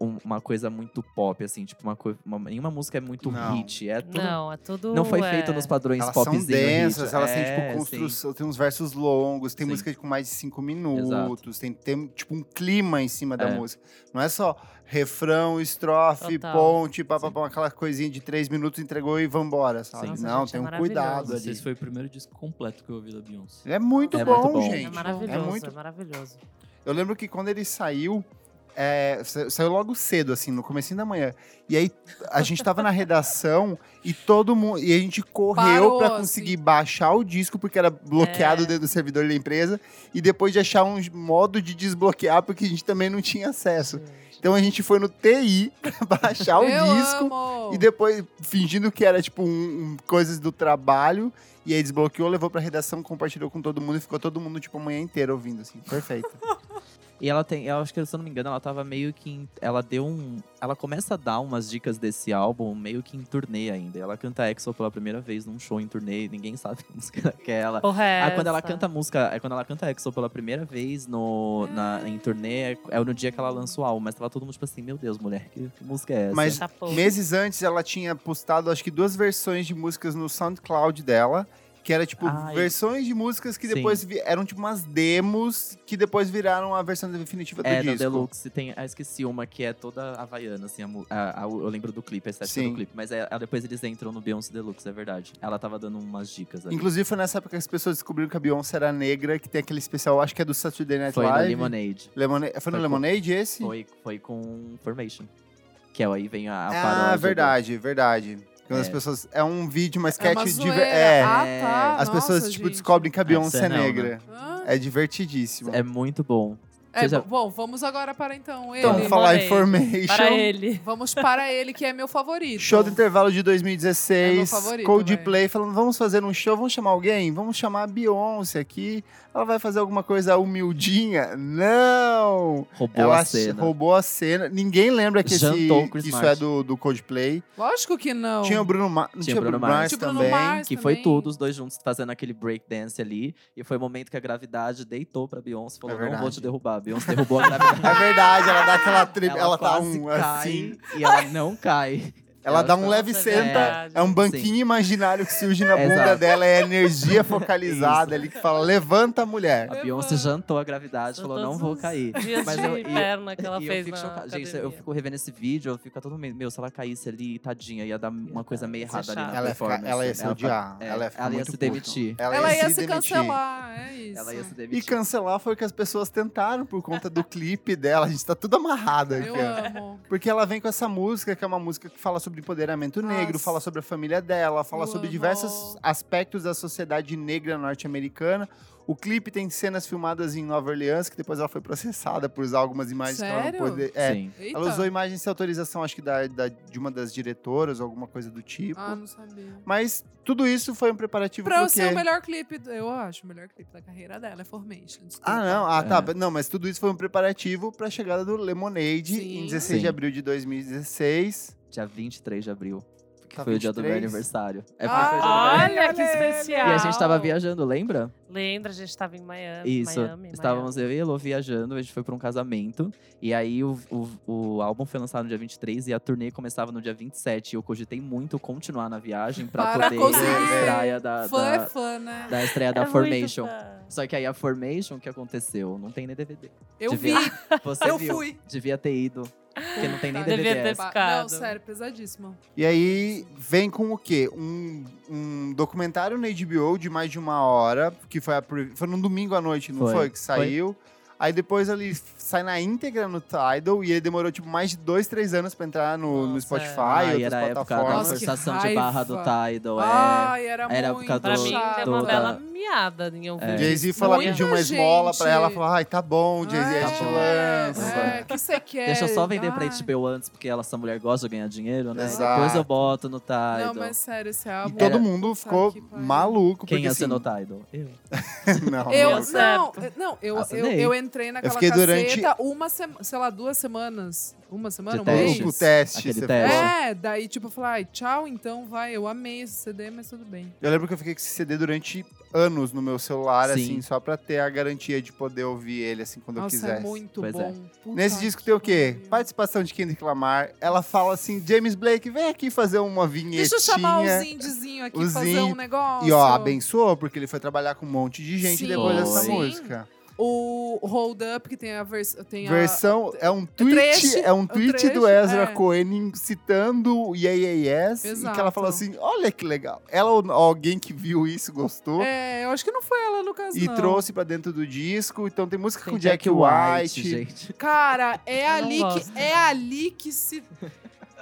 um- uma coisa muito pop, assim, tipo, uma, uma- nenhuma música é muito Não. hit. É tudo, Não, é tudo. não foi é... feito nos padrões Elas popzinho são densas, elas têm, É, tipo, sim. construção, tem uns versos longos, tem Sim. música com mais de cinco minutos, tem, tem, tipo, um clima em cima da É. música. Não é só refrão, estrofe, Total. ponte, papapá, aquela coisinha de três minutos, entregou e vambora, sabe? Sim. Nossa, Não, gente, tem é um maravilhoso. cuidado Esse ali. foi o primeiro disco completo que eu ouvi da Beyoncé. É muito, É bom, muito bom. gente. É maravilhoso, É é, muito maravilhoso. Eu lembro que quando ele saiu, é, sa- saiu logo cedo, assim, no comecinho da manhã. E aí a gente tava na redação e todo mundo. E a gente correu Parou, pra assim. conseguir baixar o disco, porque era bloqueado É. dentro do servidor da empresa. E depois de achar um modo de desbloquear, porque a gente também não tinha acesso. Então a gente foi no TI pra baixar o Eu disco. amo. E depois, fingindo que era, tipo, um, um- coisas do trabalho. E aí desbloqueou, levou pra redação, compartilhou com todo mundo. E ficou todo mundo, tipo, a manhã inteira ouvindo, assim. Perfeito. E ela tem, eu acho que se eu não me engano, ela tava meio que. em- ela deu um. Ela começa a dar umas dicas desse álbum meio que em turnê ainda. Ela canta EXO pela primeira vez num show em turnê, ninguém sabe que música que é ela. O resto. Aí quando ela canta a música, é quando ela canta EXO pela primeira vez no, na, em turnê, é, é no dia que ela lança o álbum. Mas tava todo mundo tipo assim, meu Deus, mulher, que, que música é essa? Mas Chapou. Meses antes, ela tinha postado, acho que duas versões de músicas no SoundCloud dela. Que era, tipo, versões de músicas que depois vi- eram, tipo, umas demos que depois viraram a versão definitiva do É, disco. no Deluxe tem. Ah, esqueci uma que é toda havaiana, assim. a a- a- eu lembro do clipe, a estética Sim. do clipe. Mas é, depois eles entram no Beyoncé Deluxe, é verdade. Ela tava dando umas dicas ali. Inclusive, foi nessa época que as pessoas descobriram que a Beyoncé era negra, que tem aquele especial, acho que é do Saturday Night Foi no Live. Lemonade. Lemonade. Foi no Foi com- Lemonade esse? Foi, foi com Formation. Que é aí vem a, a ah, paródia. do- verdade, verdade. Quando É. as pessoas. É um vídeo, uma É sketch uma de. zoeira. É. Ah, tá. as pessoas, Nossa, tipo, gente. descobrem que a Beyoncé é não, né? negra. Ah. É divertidíssimo. É muito bom. É, já- Bom, vamos agora para então ele. Então, Ele. falar Lemonade. Information. Para ele. Vamos para ele, que é meu favorito. Show do intervalo de É 2016. meu favorito, Coldplay falando, vamos fazer um show, vamos chamar alguém? Vamos chamar a Beyoncé aqui. Ela vai fazer alguma coisa humildinha? Não! Roubou Ela a cena. roubou a cena. Ninguém lembra que, esse, Jantou isso Martin. é do, do Coldplay. Lógico que não. Tinha o Bruno Mars. Não Tinha tinha, Bruno Bruno Mars Mars. Também. Mars. Que foi também. tudo, os dois juntos fazendo aquele breakdance ali. E foi o momento que a gravidade deitou pra Beyoncé e falou: É Não vou te derrubar. A Beyoncé derrubou a gravidade. É verdade, ela dá aquela trip, ela, tá quase um cai assim. E ela não cai. Ela Ela dá um tá- leve Nossa, é senta. É um banquinho imaginário que surge na bunda dela, é a energia focalizada ali que fala: levanta a mulher. A Beyoncé jantou a gravidade e falou: Não vou cair. Dias Mas de eu- e- perna que ela e eu fez fico na. Gente, eu fico revendo esse vídeo, eu fico todo meio. Meu, se ela caísse ali, tadinha, ia dar uma coisa meio ser errada ali na Ela ia, ela ia se odiar. é, ela ia, ficar ela ia muito se demitir. Ela ia se demitir. cancelar, é isso. Ela ia se E demitir. cancelar foi o que as pessoas tentaram por conta do clipe dela. A gente tá tudo amarrado aqui. Eu amo. Porque ela vem com essa música, que é uma música que fala sobre empoderamento negro, Nossa. fala sobre a família dela, fala Eu sobre amo. diversos aspectos da sociedade negra norte-americana. O clipe tem cenas filmadas em Nova Orleans, que depois ela foi processada por usar algumas imagens que ela Sério? não pôde. É, ela usou imagens sem autorização, acho que da, da- de uma das diretoras, ou alguma coisa do tipo. Ah, não sabia. Mas tudo isso foi um preparativo Pra quê? ser o melhor clipe, eu acho, o melhor clipe da carreira dela é Formation. desculpa. Ah, não. Ah, tá. É. Não, mas tudo isso foi um preparativo pra chegada do Lemonade Sim. em 16 de Sim. abril de 2016. Dia 23 de abril. Que Tá foi o dia do meu 23? aniversário. É Ah, porque foi o dia do meu aniversário. Olha que especial. E a gente tava viajando, lembra? Lembra, a gente tava em Miami. Isso. Miami, Estávamos eu e a Elo viajando, a gente foi pra um casamento. E aí o, o, o álbum foi lançado no dia 23 e a turnê começava no dia 27. E eu cogitei muito continuar na viagem pra Para poder ir conseguir. na estreia da, Fã da, é fã, né? da estreia da É muito Formation. Só que aí a Formation, o que aconteceu? Não tem nem DVD. Eu Devia- vi. Você Eu viu. fui. Devia ter ido. Porque não tem nem Puta Devia DVD. ter ficado. Não, sério, pesadíssimo. E aí vem com o quê? Um, um documentário na HBO de mais de uma hora, que foi, a, foi num domingo à noite, não foi? Foi, Que saiu. Aí depois ele sai na íntegra no Tidal e ele demorou tipo mais de dois, três anos pra entrar no, no Nossa, Spotify Ah, e e outras a época da plataformas. Nossa, forçação de barra do. Tidal. É. Ai, era, Era muito época Pra do- mim, tem do- uma bela miada em ouvir. É. Jay-Z isso. foi lá Muita pedir uma esmola pra gente. ela, falou, ai, tá bom, Jay-Z, a gente É, lança. É, que você quer? Deixa eu só vender pra Ai. HBO antes, porque ela, essa mulher gosta de ganhar dinheiro, né? Exato. Depois eu boto no Tidal. Não, mas sério, esse E álbum. todo Era- mundo Puta ficou maluco. Quem porque, assinou o assim, Tidal? Eu. não, Eu, Deu não. não, eu, eu, eu entrei naquela fiquei durante- caceta uma semana, sei lá, duas semanas. Uma semana, De um teste. mês. Teste, Aquele você teste. É, daí tipo, eu falei, ai, tchau, então vai. Eu amei esse CD, mas tudo bem. Eu lembro que eu fiquei com esse CD durante anos no meu celular, Sim. assim, só pra ter a garantia de poder ouvir ele, assim, quando eu Nossa, quisesse. é muito Pois é. bom. Puta Nesse disco tem o quê? pariu. Participação de Kendrick Lamar. Ela fala assim, James Blake, vem aqui fazer uma vinhetinha. Deixa eu chamar os indiezinho aqui, o fazer Zin- um negócio. E ó, abençoou, porque ele foi trabalhar com um monte de gente Sim. depois dessa Sim. música. O Hold Up, que tem a versão. Tem a- Versão, é um tweet, trecho, é um um tweet do trecho, Ezra é. Cohen citando o Yeah Yeah Yes, e que ela Exato. falou assim, olha que legal. Ela ou alguém que viu isso gostou. É, eu acho que não foi ela no caso. E não. trouxe pra dentro do disco. Então tem música Tem com Jack White. gente. Cara, é Eu ali, que, é ali que se.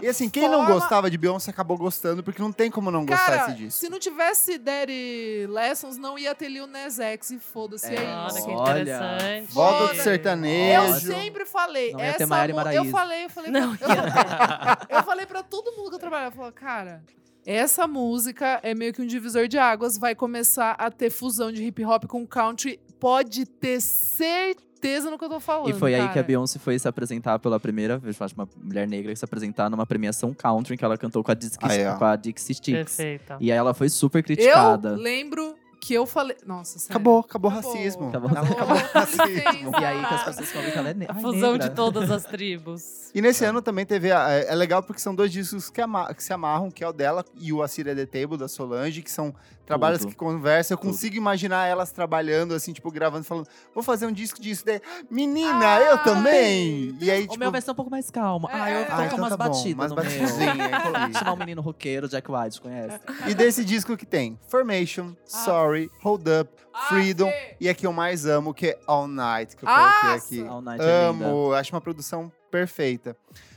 E assim, quem não Forma- gostava de Beyoncé acabou gostando, porque não tem como não gostar Cara, desse disco. se não tivesse Daddy Lessons, não ia ter Lil Nas X e foda-se, é, É, Olha que isso. Olha. interessante. Volta do Foda. Eu sertanejo. sempre falei, Não ia ter essa mu- eu falei, eu falei, Não. pra, eu, falei eu falei pra todo mundo que eu trabalhava, eu falei, cara, essa música é meio que um divisor de águas, vai começar a ter fusão de hip hop com country, pode ter certeza no que eu tô falando, E foi aí que a cara. Beyoncé foi se apresentar pela primeira vez, eu acho uma mulher negra se apresentar numa premiação country que ela cantou com a, Disque, Aí, ó. com a Dixie Sticks. Perfeita. E aí ela foi super Eu criticada. lembro que eu falei, nossa, sério. Acabou, acabou o Acabou. racismo. Acabou. Acabou o racismo. E aí que as pessoas descobrem que ela é ne A fusão negra. de todas as tribos. E nesse ano também teve. a- é é legal porque são dois discos que, ama- que se amarram, que é o dela e o Assyria The Table, da Solange, que são trabalhos Tudo. que conversam. Eu Tudo. consigo imaginar elas trabalhando, assim, tipo, gravando, falando, vou fazer um disco disso. Daí, Menina, eu Ai, também! E aí, O tipo. meu vai ser um pouco mais calmo. Ah, eu É. vou ah, colocar então umas tá batidas umas no meu. batidinhas. Chamar um menino roqueiro, Jack White, conhece? E desse disco que tem Formation, Sorry, Hold Up, Ah, Freedom Fê. e a que eu mais amo, que é All Night, que eu Nossa! coloquei aqui. All Night é linda. Amo, acho uma produção perfeita.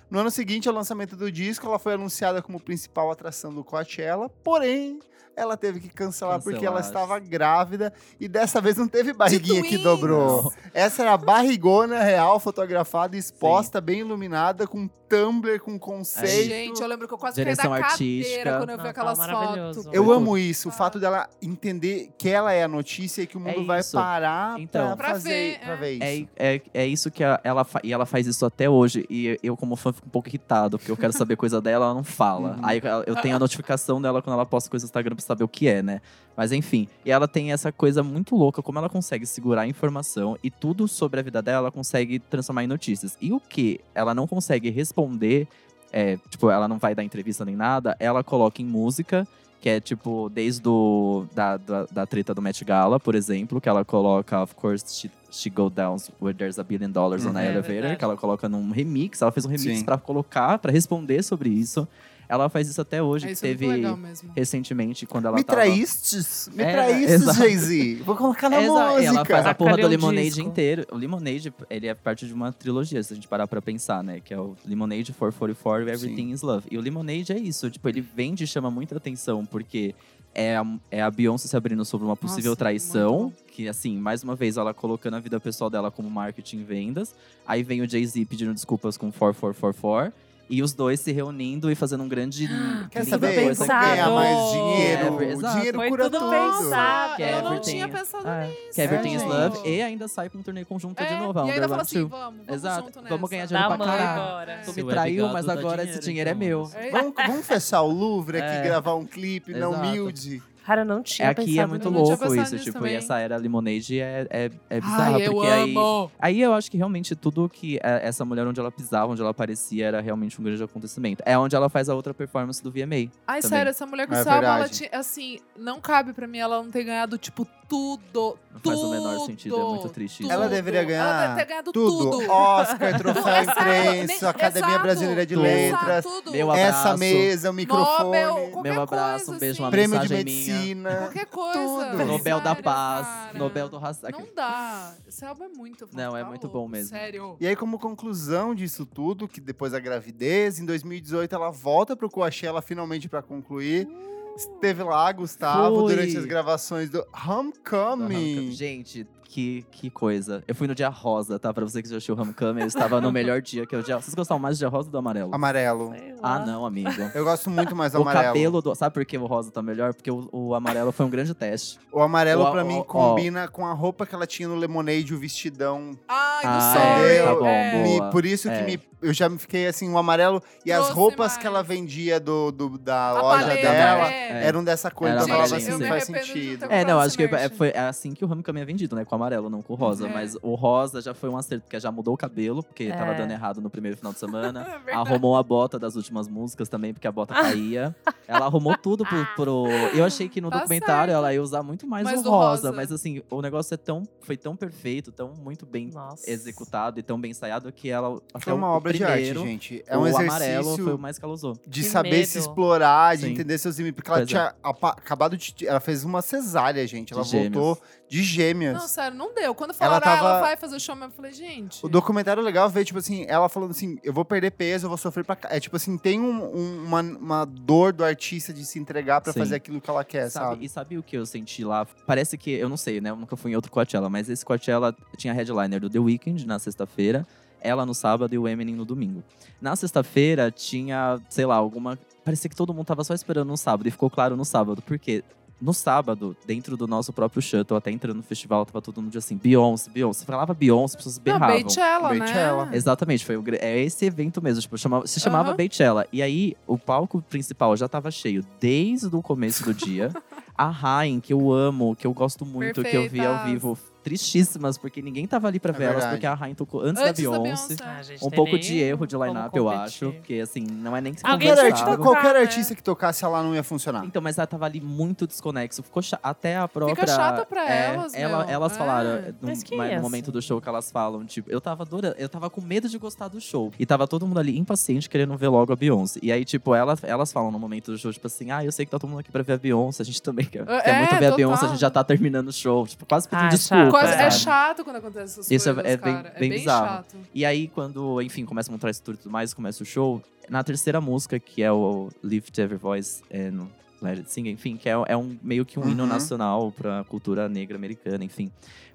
No ano seguinte ao lançamento do disco, ela foi anunciada como principal atração do Coachella, porém, ela teve que cancelar porque ela estava grávida e dessa vez não teve barriguinha que dobrou. Essa era a barrigona real, fotografada, exposta, bem iluminada, com Tumblr, com conceito. Gente, eu lembro que eu quase caí da Direção cadeira artística. quando eu vi Não, aquelas tá fotos. Eu amo isso, o fato dela entender que ela é a notícia e que o mundo É vai parar Então. pra, Pra fazer, ver, pra é. ver isso. É, é, é isso que ela, e ela faz isso até hoje. E eu, como fã, fico um pouco irritado, porque eu quero saber coisa dela, ela não fala. Uhum. Aí eu tenho a notificação dela quando ela posta coisa no Instagram pra saber o que é, né? Mas enfim. E ela tem essa coisa muito louca, como ela consegue segurar a informação e tudo sobre a vida dela, ela consegue transformar em notícias. E o que ela não consegue responder, é, tipo, ela não vai dar entrevista nem nada, ela coloca em música. Que é tipo, desde o, da, da, da treta do Met Gala, por exemplo, que ela coloca, of course, she, she go down where there's a billion dollars on Uhum. the É elevator, verdade. que ela coloca num remix, ela fez um remix pra colocar, pra responder sobre isso. Ela faz isso até hoje, É, que isso é muito teve legal mesmo. recentemente, quando ela Me tava... traístes? Me É, traístes. Jay-Z. Vou colocar na É, exa- música. Ela faz a porra Cadê do o Lemonade disco? inteiro. O Lemonade, ele é parte de uma trilogia, se a gente parar pra pensar, né? Que é o Lemonade 444 e Everything is Love. E o Lemonade é isso, tipo, ele vende e chama muita atenção, porque é a, é a Beyoncé se abrindo sobre uma possível Nossa, traição. Que, assim, mais uma vez, ela colocando a vida pessoal dela como marketing e vendas. Aí vem o Jay-Z pedindo desculpas com 4444. E os dois se reunindo e fazendo um grande. Quer saber coisa como pensado. ganhar mais dinheiro? É, o dinheiro Foi cura tudo tudo. pensado. Eu não tinha pensado Ah, nisso. Everything É, is gente. Love. E ainda sai com um turnê conjunto de É, novo. a e ainda fala assim, 2. vamos, vamos Exato. junto Vamos ganhar dinheiro Da pra caralho. agora. Tu me é traiu, mas dá agora dinheiro, esse dinheiro é então, meu. É. Vamos, vamos fechar o Louvre aqui, É. gravar um clipe na Exato. humilde. Cara, eu não tinha É aqui é pensado muito nisso. não tinha louco isso, tipo, também. e essa era Lemonade é, é, é bizarra, Ai, eu porque aí. amo! Aí eu acho que realmente tudo que é- essa mulher onde ela pisava, onde ela aparecia, era realmente um grande acontecimento. É onde ela faz a outra performance do VMA. Ai, também. sério, essa mulher com É álbum, ela tinha, assim, não cabe pra mim ela não ter ganhado, tipo, tudo. Não tudo. faz o menor sentido, é muito triste isso. Ela deveria ganhar Ela deve ter ganhado Tudo. tudo. Oscar, troféu imprensa, Academia exato. Brasileira de Tudo. Letras. Tudo. Meu Essa abraço. mesa, o microfone. Nobel, Meu abraço, coisa, um beijo, assim. uma Prêmio de mensagem minha. medicina. Qualquer coisa. Tudo. Nobel da Sério, Paz, cara. Nobel do Raça. Não dá. Esse álbum é muito foda, Não, é muito bom mesmo. Sério. E aí, como conclusão disso tudo, que depois da gravidez, em 2018 ela volta pro Coachella finalmente pra concluir. Esteve lá, Gustavo, Fui. durante as gravações do Homecoming. Gente, que, que coisa. Eu fui no dia rosa, tá? Pra você que já assistiu o Homecoming, eu estava no melhor dia que é o dia. Vocês gostavam mais do dia rosa ou do amarelo? Amarelo. Ah, não, amigo. Eu gosto muito mais do O amarelo. cabelo do. Sabe por que o rosa tá melhor? Porque o, o amarelo foi um grande teste. O amarelo, O- pra o- mim, combina com a roupa que ela tinha no Lemonade, o vestidão. Ai, do Ah, Sorry. tá bom, é. Me- por isso É. que me, eu já me fiquei assim, o amarelo e as roupas mais. que ela vendia do, do- da A loja paleta, dela é. eram dessa cor. Era Então falava assim, sim. faz sentido. É, não, acho que é, foi é assim que o Homecoming é vendido, né? Com o amarelo, não com o rosa. É. Mas o rosa já foi um acerto, porque já mudou o cabelo, porque tava É. dando errado no primeiro final de semana. É arrumou a bota das últimas músicas também, porque a bota caía. ela arrumou tudo pro, pro. Eu achei que no Tá documentário certo. ela ia usar muito mais Mais o rosa, rosa. Mas assim, o negócio é tão, foi tão perfeito, tão muito bem Nossa. executado e tão bem ensaiado que ela. até Foi uma obra de arte, primeiro, gente. É um o exercício amarelo foi o mais que ela usou. de Que saber se explorar, de Sim. entender seus limites. Porque ela Pois é. tinha acabado de. Ela fez uma cesárea, gente. Ela De gêmeos. voltou de gêmeas. Não, sério, não deu. Quando Ela falaram, ah, ela tava- vai fazer o show, eu falei, gente. O documentário legal veio, tipo assim, ela falando assim, eu vou perder peso, eu vou sofrer pra cá. É tipo assim, tem um- um- uma, uma dor do artista de se entregar pra Sim. fazer aquilo que ela quer, Sabe- sabe? E sabe o que eu senti lá? Parece que, eu não sei, né? Eu nunca fui em outro Coachella, mas esse Coachella tinha headliner do The Weeknd na sexta-feira, ela no sábado e o Eminem no domingo. Na sexta-feira tinha, sei lá, alguma. Parecia que todo mundo tava só esperando no sábado, e ficou claro no sábado, porque. No sábado, dentro do nosso próprio shuttle, até entrando no festival, tava todo mundo assim, Beyoncé, Beyoncé. Falava Beyoncé, as pessoas Não, berravam. Beychella, Beychella. né? Exatamente, foi o, é esse evento mesmo, tipo, chamava- se chamava Aham. Beychella. E aí, o palco principal já tava cheio desde o começo do dia. A Rain, que eu amo, que eu gosto muito, que eu vi ao vivo, tristíssimas, porque ninguém tava ali pra É ver elas, verdade. porque a Rain tocou antes, Antes da da Beyoncé. Beyoncé. Ah, Um pouco de erro de line-up, eu acho. Porque, assim, não é nem que se Alguém Qualquer, tinha arti- que conversava. tocar, qualquer né? artista que tocasse ela não ia funcionar. Então, mas ela tava ali muito desconexo. Ficou cha- até a própria. chata pra é, elas, ela- meu. Elas É. falaram no, Mas que mas no momento do show que elas falam, tipo, eu tava adorando, eu tava com medo de gostar do show. E tava todo mundo ali impaciente, querendo ver logo a Beyoncé. E aí, tipo, elas, elas falam no momento do show, tipo assim, ah, eu sei que tá todo mundo aqui pra ver a Beyoncé, a gente também quer, É, quer muito ver a total. Beyoncé, a gente já tá terminando o show. Tipo, quase pedindo Ah, desculpa. Quase, é sabe? chato quando acontece essas Isso é- coisas, é bem- cara. bem é bem bizarro. chato. E aí, quando, enfim, começa a montar a estrutura e tudo mais, começa o show, na terceira música, que é o Lift Every Voice and Let It Sing, enfim, que é, é um meio que um hino Uhum. nacional pra cultura negra americana, enfim.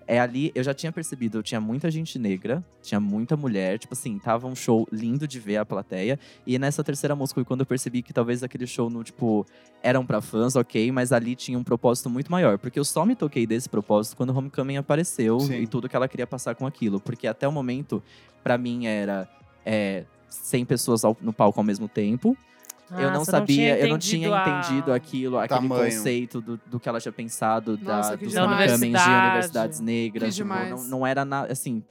É ali, eu já tinha percebido, tinha muita gente negra, tinha muita mulher, tipo assim, tava um show lindo de ver a plateia. E nessa terceira música foi quando eu percebi que talvez aquele show no, tipo, eram pra fãs, ok, mas ali tinha um propósito muito maior. Porque eu só me toquei desse propósito quando Homecoming apareceu Sim. e tudo que ela queria passar com aquilo. Porque até o momento, pra mim, era é, 100 pessoas no palco ao mesmo tempo. Eu Ah, não você sabia, eu não tinha entendido a- entendido aquilo, aquele tamanho. conceito do, do que ela tinha pensado Nossa, da, dos de Universidade. universidades negras. Tipo, não, não era nada, assim,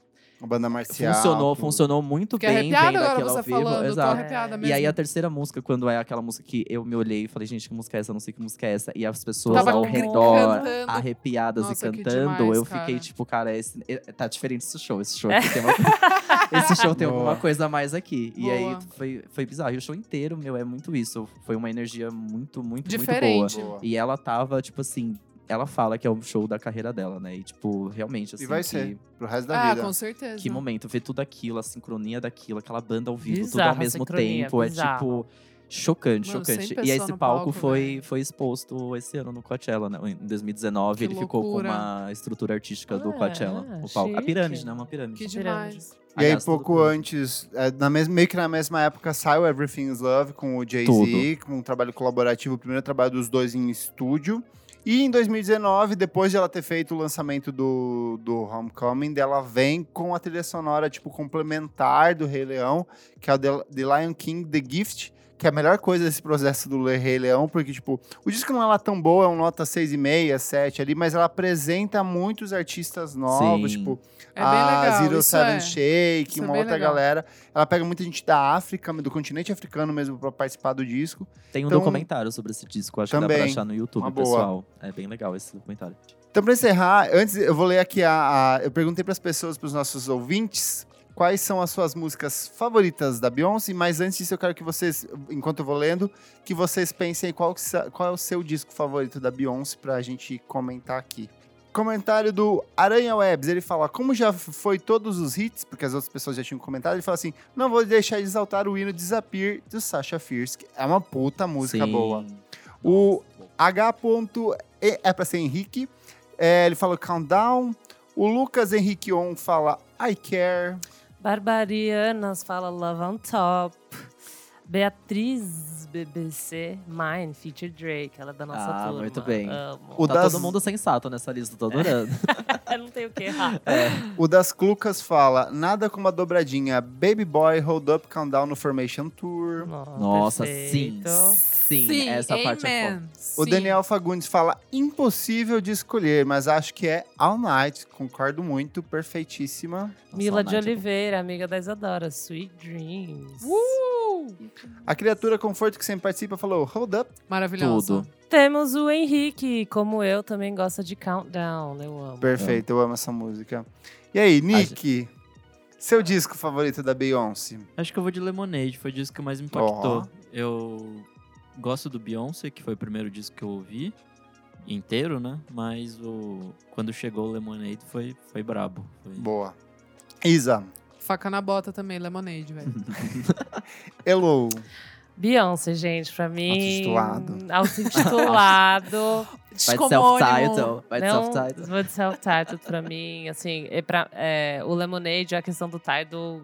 A banda marcial. funcionou, tudo. funcionou muito Fiquei bem arrepiada vendo agora aquilo você ao vivo. falando, tô Exato. arrepiada mesmo. E aí a terceira música, quando é aquela música que eu me olhei e falei, gente, que música é essa? Eu não sei que música é essa. E as pessoas Tava ao redor, cantando. arrepiadas Nossa, e cantando, demais, eu cara. fiquei tipo, cara, esse, é- tá diferente esse show. Esse show aqui tem uma, esse show tem Boa. alguma coisa a mais aqui. E aí foi, foi bizarro. E o show inteiro, meu, é muito isso. Foi uma energia muito, muito, Diferente. muito boa. Boa. E ela tava, tipo assim, ela fala que é o show da carreira dela, né? E, tipo, realmente, assim. vai que- ser. Pro resto da Ah, vida. com certeza. que momento, ver tudo aquilo, a sincronia daquilo, aquela banda ao vivo, tudo Bizarro ao a mesmo tempo. É bizarro. tipo chocante, Mano, chocante. E esse palco, palco, foi, foi exposto esse ano no Coachella, né? Em 2019, Que ele ficou com loucura. uma estrutura artística do Ah, Coachella. O palco. A pirâmide, né? Uma pirâmide. Que Pirâmide. demais. E aí, tudo pouco antes, é, na mes- meio que na mesma época, saiu Everything is Love com o Jay-Z, com um trabalho colaborativo, o primeiro trabalho dos dois em estúdio. E em 2019, depois de ela ter feito o lançamento do, do Homecoming, dela vem com a trilha sonora, tipo, complementar do Rei Leão, que é The, The Lion King The Gift, que é a melhor coisa desse processo do Le Rei Leão, porque, tipo, o disco não é lá tão boa, é um nota 6,5, 7 ali, mas ela apresenta muitos artistas novos, Sim. tipo, É bem a. Zero Seven é. Shake, Isso é uma bem outra legal. galera. Ela pega muita gente da África, do continente africano mesmo, pra participar do disco. Tem um Então- documentário sobre esse disco, acho que dá pra achar no YouTube, Uma boa. pessoal. É bem legal esse documentário. Então, pra encerrar, antes eu vou ler aqui a. a- eu perguntei pras pessoas, pros nossos ouvintes, quais são as suas músicas favoritas da Beyoncé, mas antes disso eu quero que vocês, enquanto eu vou lendo, que vocês pensem qual, qual é o seu disco favorito da Beyoncé pra gente comentar aqui. Comentário do Aranha Webs, ele fala, como já foi todos os hits, porque as outras pessoas já tinham comentado, ele fala assim, não vou deixar de exaltar o hino Disappear do Sasha Fierce, que é uma puta música Sim. boa. O H. É pra ser Henrique. É, ele fala Countdown. O Lucas Henrique On fala I Care. Barbarianas fala Love on Top. Beatriz BBC, Mine, Feature Drake, ela é da nossa Ah, turma. muito bem. Amo. O tá das- todo mundo sensato nessa lista, tô adorando. Não tem o que errar. O das Clucas fala Nada como a dobradinha Baby Boy Hold Up Countdown no Formation Tour. Nossa, sim. Perfeito. Sim, essa parte é foda. amen. O Sim. Daniel Fagundes fala Impossível de escolher, mas acho que é All Night. Concordo muito, perfeitíssima. Nossa, Mila de é. Oliveira, amiga da Isadora, Sweet Dreams. Uh! A criatura Conforto que sempre participa falou Hold Up. Maravilhosa. Tudo. Temos o Henrique, como eu, também gosta de Countdown, eu amo. Perfeito, eu amo essa música. E aí, Nick? Seu disco favorito da Beyoncé? Acho que eu vou de Lemonade, foi o disco que mais me impactou. Eu gosto do Beyoncé, que foi o primeiro disco que eu ouvi inteiro, né? Mas o quando chegou o Lemonade foi, foi brabo. Foi- Boa. Isa. Faca na bota também, Lemonade, velho. Hello. Beyoncé, gente, pra mim. Auto-intitulado. Auto-intitulado. Vai de self-title. Vai de self-title. vou de self-titled pra mim, assim, é pra, é, o Lemonade, a questão do title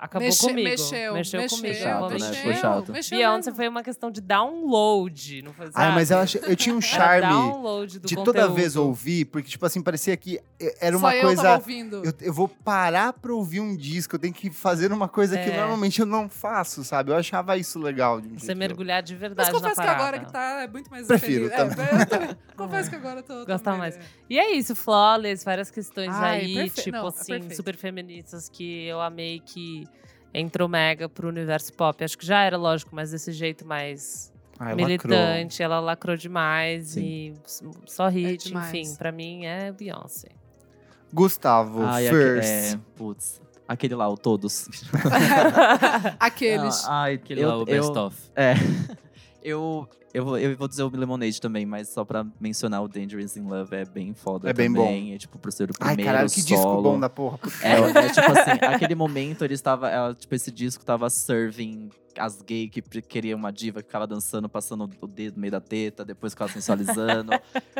acabou Mexe- comigo. Mexeu, mexeu, comigo. Chato, né? mexeu, Ficou chato. mexeu Beyoncé mesmo. foi uma questão de download, não foi sabe? mas eu, acho, eu tinha um charme download do de toda conteúdo. vez ouvir, porque, tipo assim, parecia que era Só uma eu tava coisa. ouvindo. Eu, eu vou parar pra ouvir um disco, eu tenho que fazer uma coisa que É. normalmente eu não faço, sabe? Eu achava isso legal. De um Você mergulhar de Mas verdade na confesso que parada. agora que tá é muito mais Prefiro feliz. também. É, também. confesso que agora eu tô. tô Gosta bem, mais. é. E é isso, Flawless, várias questões Ai, aí, perfe- tipo não, é assim, perfeito. super feministas que eu amei que entrou mega pro universo pop. Acho que já era, lógico, mas desse jeito mais Ai, lacrou. militante, ela lacrou demais Sim. e só hit, demais. enfim, pra mim é Beyoncé. Gustavo, Ai, first. é, putz. Aquele lá, o Todos. Aqueles. Ah, ai, Aquele eu- lá, o Best eu- Of. É. eu, eu, vou, eu vou dizer o Lemonade também, mas só pra mencionar o Dangerous in Love é bem foda É bem também. É tipo, por ser o Ai, primeiro caralho, que disco bom da porra. É, é tipo assim, aquele momento ele estava, ela, tipo, esse disco tava serving as gays que queriam uma diva que ficava dançando, passando o dedo no meio da teta, depois ficava sensualizando.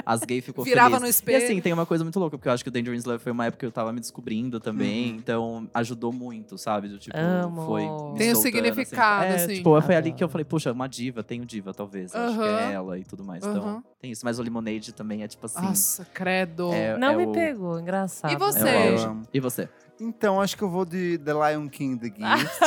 as gays ficou Virava feliz. no E espelho. assim, tem uma coisa muito louca, porque eu acho que o Dangerous Love foi uma época que eu tava me descobrindo também, Uhum. então ajudou muito, sabe? Do, tipo, Amo. foi me Tem um soltando, significado, É, assim. Tipo, foi ali que eu falei, puxa, uma diva, tenho diva, talvez. Acho que é ela e tudo mais. Então, Aham. tem isso. Mas o Lemonade também é tipo assim. Nossa, credo. é- Não é me o- pegou, engraçado. E você? É o. E você? Então, acho que eu vou de The Lion King The Gift.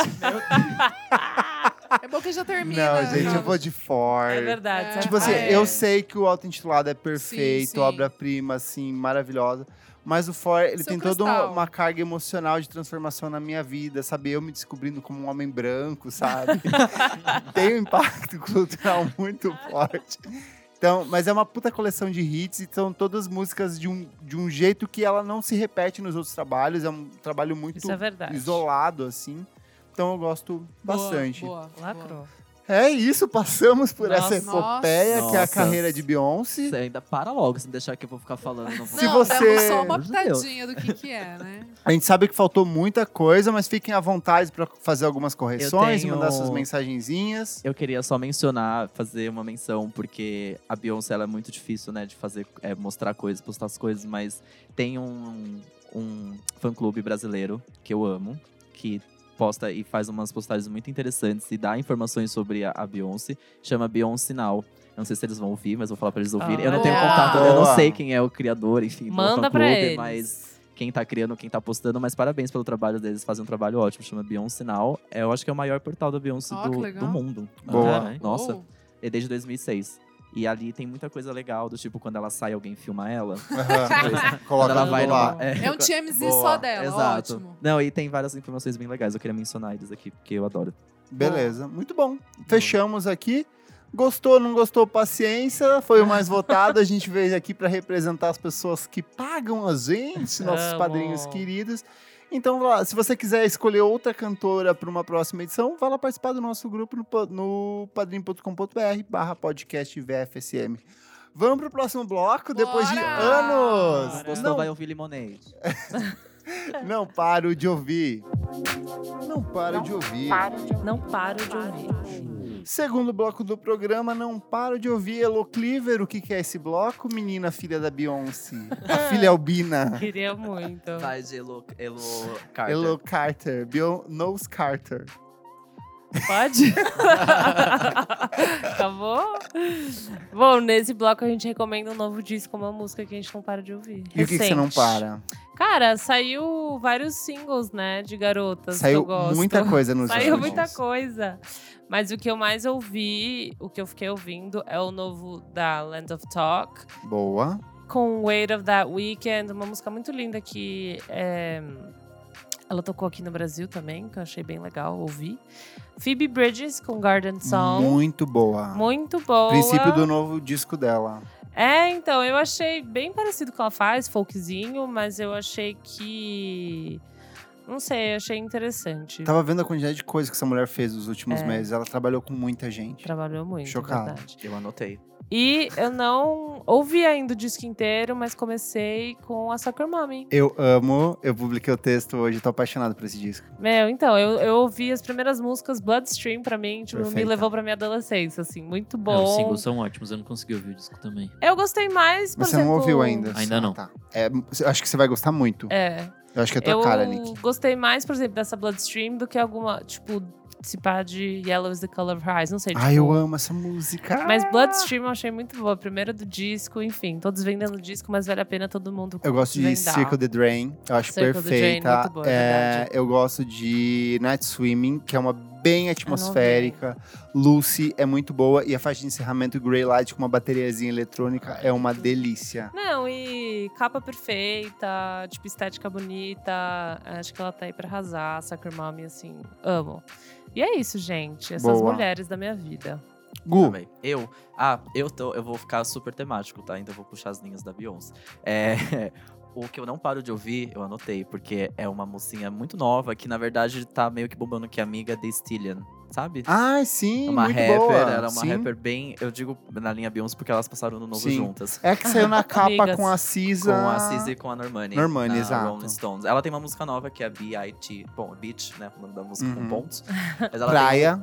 É bom que já termina. Não, gente, eu vou de Ford. É verdade. É. Tipo assim, Ah, é. eu sei que o auto-intitulado é perfeito, obra-prima, assim, maravilhosa. Mas o For, ele Seu tem toda cristal. uma, uma carga emocional de transformação na minha vida, sabe? Eu me descobrindo como um homem branco, sabe? tem um impacto cultural muito forte. Então, mas é uma puta coleção de hits e são todas músicas de um, de um jeito que ela não se repete nos outros trabalhos. É um trabalho muito é verdade. isolado, assim. Então eu gosto Boa, bastante. Boa, boa. Lacrou. É isso, passamos por Nossa. essa epopeia que é a Nossa. carreira de Beyoncé. Você ainda para logo, se deixar que eu vou ficar falando. Não vou Se você- só uma pitadinha do que que é, né? A gente sabe que faltou muita coisa, mas fiquem à vontade para fazer algumas correções, tenho- mandar suas mensagenzinhas. Eu queria só mencionar, fazer uma menção, porque a Beyoncé ela é muito difícil, né, de fazer, é, mostrar coisas, postar as coisas, mas tem um, um fã-clube brasileiro que eu amo, que posta e faz umas postagens muito interessantes e dá informações sobre a, a Beyoncé, chama Beyoncé Now. Eu não sei se eles vão ouvir, mas vou falar pra eles ouvirem. eu não tenho Boa. contato, eu não sei quem é o criador, enfim, do Manda pra fã-clube, eles. mas quem tá criando, quem tá postando, mas parabéns pelo trabalho deles, fazem um trabalho ótimo, chama Beyoncé Now. É, eu acho que é o maior portal da Beyoncé que do, do mundo. Boa. Ah, Nossa, Oh. é desde 2006. E ali tem muita coisa legal, do tipo, quando ela sai, alguém filma ela. Coloca ela vai lá. numa... É um TMZ Boa, só dela, Exato. ótimo. Não, e tem várias informações bem legais. Eu queria mencionar eles aqui, porque eu adoro. Beleza, muito bom. Fechamos aqui. Gostou, não gostou, paciência. Foi o mais votado. A gente veio aqui para representar as pessoas que pagam a gente, nossos Amo. padrinhos queridos. Então, vá lá, se você quiser escolher outra cantora para uma próxima edição, vá lá participar do nosso grupo no, no padrim.com.br barra podcast VFSM. Vamos pro próximo bloco, depois de Bora! anos. Gostou, Não vai ouvir Limonade. Não paro de ouvir. Não paro de ouvir. Não paro de ouvir. Segundo bloco do programa, não paro de ouvir Elo Cleaver. O que, que é esse bloco? Menina, filha da Beyoncé. A filha albina. Queria muito. Faz Elo, Elo Carter. Elo Carter. Nose Carter. Pode? Acabou? Bom, nesse bloco a gente recomenda um novo disco, uma música que a gente não para de ouvir. E o que, que você não para? Cara, saiu vários singles, né, de garotas. Saiu muita coisa nos Saiu últimos. muita coisa. Mas o que eu mais ouvi, o que eu fiquei ouvindo, é o novo da Land of Talk, Boa. com Weight of That Weekend, uma música muito linda que é, ela tocou aqui no Brasil também, que eu achei bem legal ouvir. Phoebe Bridges com Garden Song. Muito boa. Muito boa. Princípio do novo disco dela. É, então, eu achei bem parecido com o que ela faz, folkzinho, mas eu achei que. Não sei, achei interessante. Tava vendo a quantidade de coisa que essa mulher fez nos últimos É. meses. Ela trabalhou com muita gente. Trabalhou muito, Chocado. verdade. Eu anotei. E eu não ouvi ainda o disco inteiro, mas comecei com a Soccer Mommy. Eu amo. Eu publiquei o texto hoje. Tô apaixonado por esse disco. Meu, então, eu, eu ouvi as primeiras músicas, Bloodstream pra mim, tipo, me Perfeita. levou pra minha adolescência, assim, muito É, bom. os singles são ótimos, eu não consegui ouvir o disco também. Eu gostei mais, por Você exemplo... não ouviu ainda? Ainda Ah, não. tá. É, acho que você vai gostar muito. É, Eu acho que é tua eu cara, Nick. gostei mais, por exemplo, dessa Bloodstream do que alguma, tipo, se pá de Yellow is the Color of Her Eyes, não sei, Ai, eu tipo, amo essa música. Mas Bloodstream eu achei muito boa. Primeiro do disco, enfim, todos vendendo disco, mas vale a pena todo mundo Eu gosto de vendar. Circle the Drain. Eu acho Circle Drain, perfeita. muito boa, é É, verdade. eu gosto de Night Swimming, que é uma bem atmosférica. Lucy é muito boa. E a faixa de encerramento Grey Light com uma bateriazinha eletrônica é uma delícia. Não, e capa perfeita, tipo, estética bonita. Acho que ela tá aí pra arrasar. Soccer Mommy, assim, amo. E é isso, gente. Essas Boa. mulheres da minha vida. Gu, Também. Eu? Ah, eu, tô, eu vou ficar super temático, tá? Então vou puxar as linhas da Beyoncé. É, o que eu não paro de ouvir, eu anotei, porque é uma mocinha muito nova que, na verdade, tá meio que bombando que é amiga de Stillian, sabe? ai, sim, É uma muito rapper, boa. ela é uma sim. rapper bem. Eu digo na linha Beyoncé porque elas passaram no novo Sim. juntas. É que saiu na capa Amigas. com a Cisa. Com a Cizzy e com a Normani. Normani, na exato. Rolling Stones. Ela tem uma música nova que é B.I.T. Bom, Beach, né? O nome da música Uhum. com pontos. Mas ela Praia.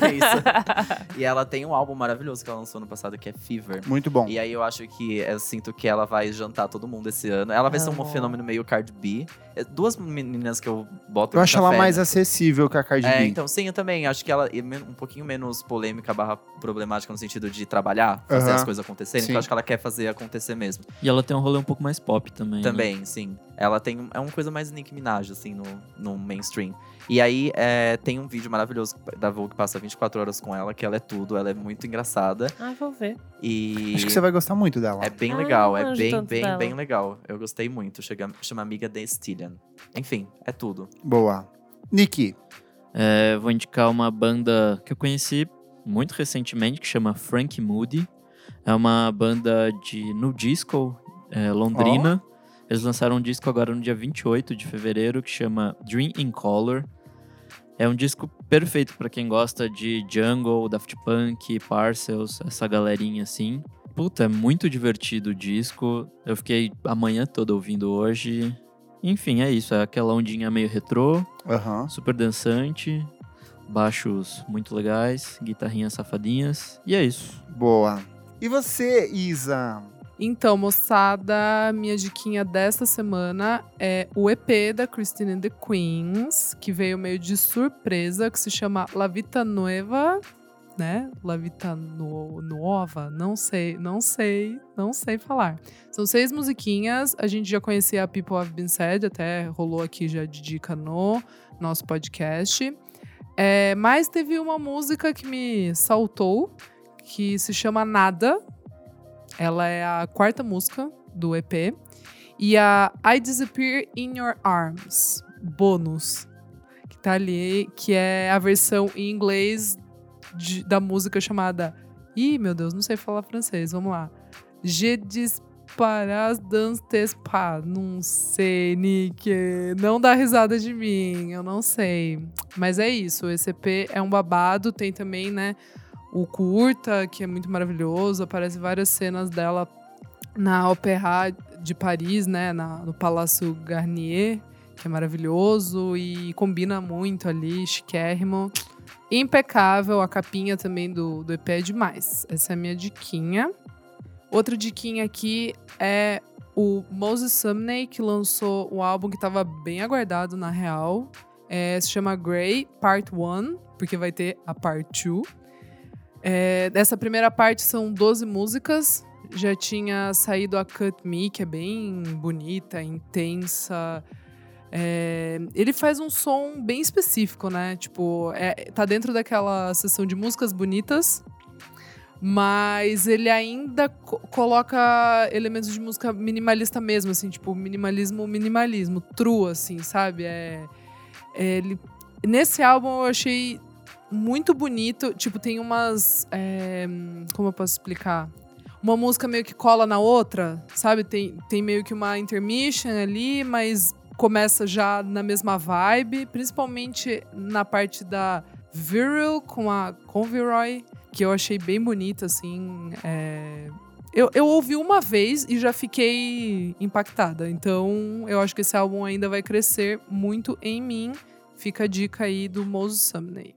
Tem... Isso. E ela tem um álbum maravilhoso que ela lançou no passado que é Fever. Muito bom. E aí eu acho que eu sinto que ela vai jantar todo mundo esse ano. Ela vai ser um fenômeno meio Cardi B. É, Duas meninas que eu boto Eu acho ela fé, mais né? acessível que a Cardi É, B. então sim, eu também. Acho que ela é um pouquinho menos polêmica barra problemática no sentido de trabalhar, fazer Aham. as coisas acontecerem. Sim. Então acho que ela quer fazer acontecer mesmo. E ela tem um rolê um pouco mais pop também. né? Também, sim. Ela tem. É uma coisa mais Nicki Minaj, assim, no, no mainstream. E aí é, tem um vídeo maravilhoso da Vogue que passa 24 horas com ela, que ela é tudo, ela é muito engraçada. Ai, vou ver. E. Acho que você vai gostar muito dela. É bem Ai, legal, é bem, bem, dela. bem legal. Eu gostei muito. Chega, chama Amiga de Stillian. Enfim, é tudo. Boa. Nick, É, vou indicar uma banda que eu conheci muito recentemente, que chama Frank Moody. É uma banda de no disco é, Londrina. Eles lançaram um disco agora no dia 28 de fevereiro que chama Dream in Color. É um disco perfeito pra quem gosta de Jungle, Daft Punk, Parcels, essa galerinha assim. Puta, é muito divertido o disco. Eu fiquei a manhã toda ouvindo hoje. Enfim, é isso. É aquela ondinha meio retrô, aham. super dançante, baixos muito legais, guitarrinhas safadinhas. E é isso. Boa. E você, Isa? Então, moçada, minha diquinha desta semana é o EP da Christine and the Queens, que veio meio de surpresa, que se chama La Vita Nueva, né? La Vita no, Nuova, não sei, não sei, não sei falar. São seis musiquinhas, a gente já conhecia a People Have Been Said, até rolou aqui já de dica no nosso podcast. É, mas teve uma música que me saltou, que se chama Nada. Ela é a quarta música do EP. E a I Disappear in Your Arms, bônus, que tá ali, que é a versão em inglês de- da música chamada. Ih, meu Deus, não sei falar francês, vamos lá. Je disparas dans tes pas. Não sei, Nick. Não dá risada de mim, eu não sei. Mas é isso, esse EP é um babado. Tem também, né, o curta, que é muito maravilhoso. Aparece várias cenas dela na Opéra de Paris, né, na- no Palácio Garnier, que é maravilhoso e combina muito ali, chiquérrimo. Impecável, a capinha também do, do EP é demais. Essa é a minha diquinha. Outra diquinha aqui é o Moses Sumney, que lançou um álbum que estava bem aguardado na real. É, se chama Grey Part 1, porque vai ter a Part 2. É, dessa primeira parte são 12 músicas. Já tinha saído a Cut Me, que é bem bonita, intensa. É, ele faz um som bem específico, né? Tipo, é, tá dentro daquela sessão de músicas bonitas, mas ele ainda co- coloca elementos de música minimalista mesmo, assim, tipo, minimalismo, minimalismo, true, assim, sabe? É, é, ele, nesse álbum eu achei muito bonito. Tipo, tem umas. é, como eu posso explicar? Uma música meio que cola na outra, sabe? Tem, tem meio que uma intermission ali, mas começa já na mesma vibe, principalmente na parte da Viril com a Conviroy, que eu achei bem bonita, assim. é, Eu, eu ouvi uma vez e já fiquei impactada. Então, eu acho que esse álbum ainda vai crescer muito em mim. Fica a dica aí do Moses Sumney.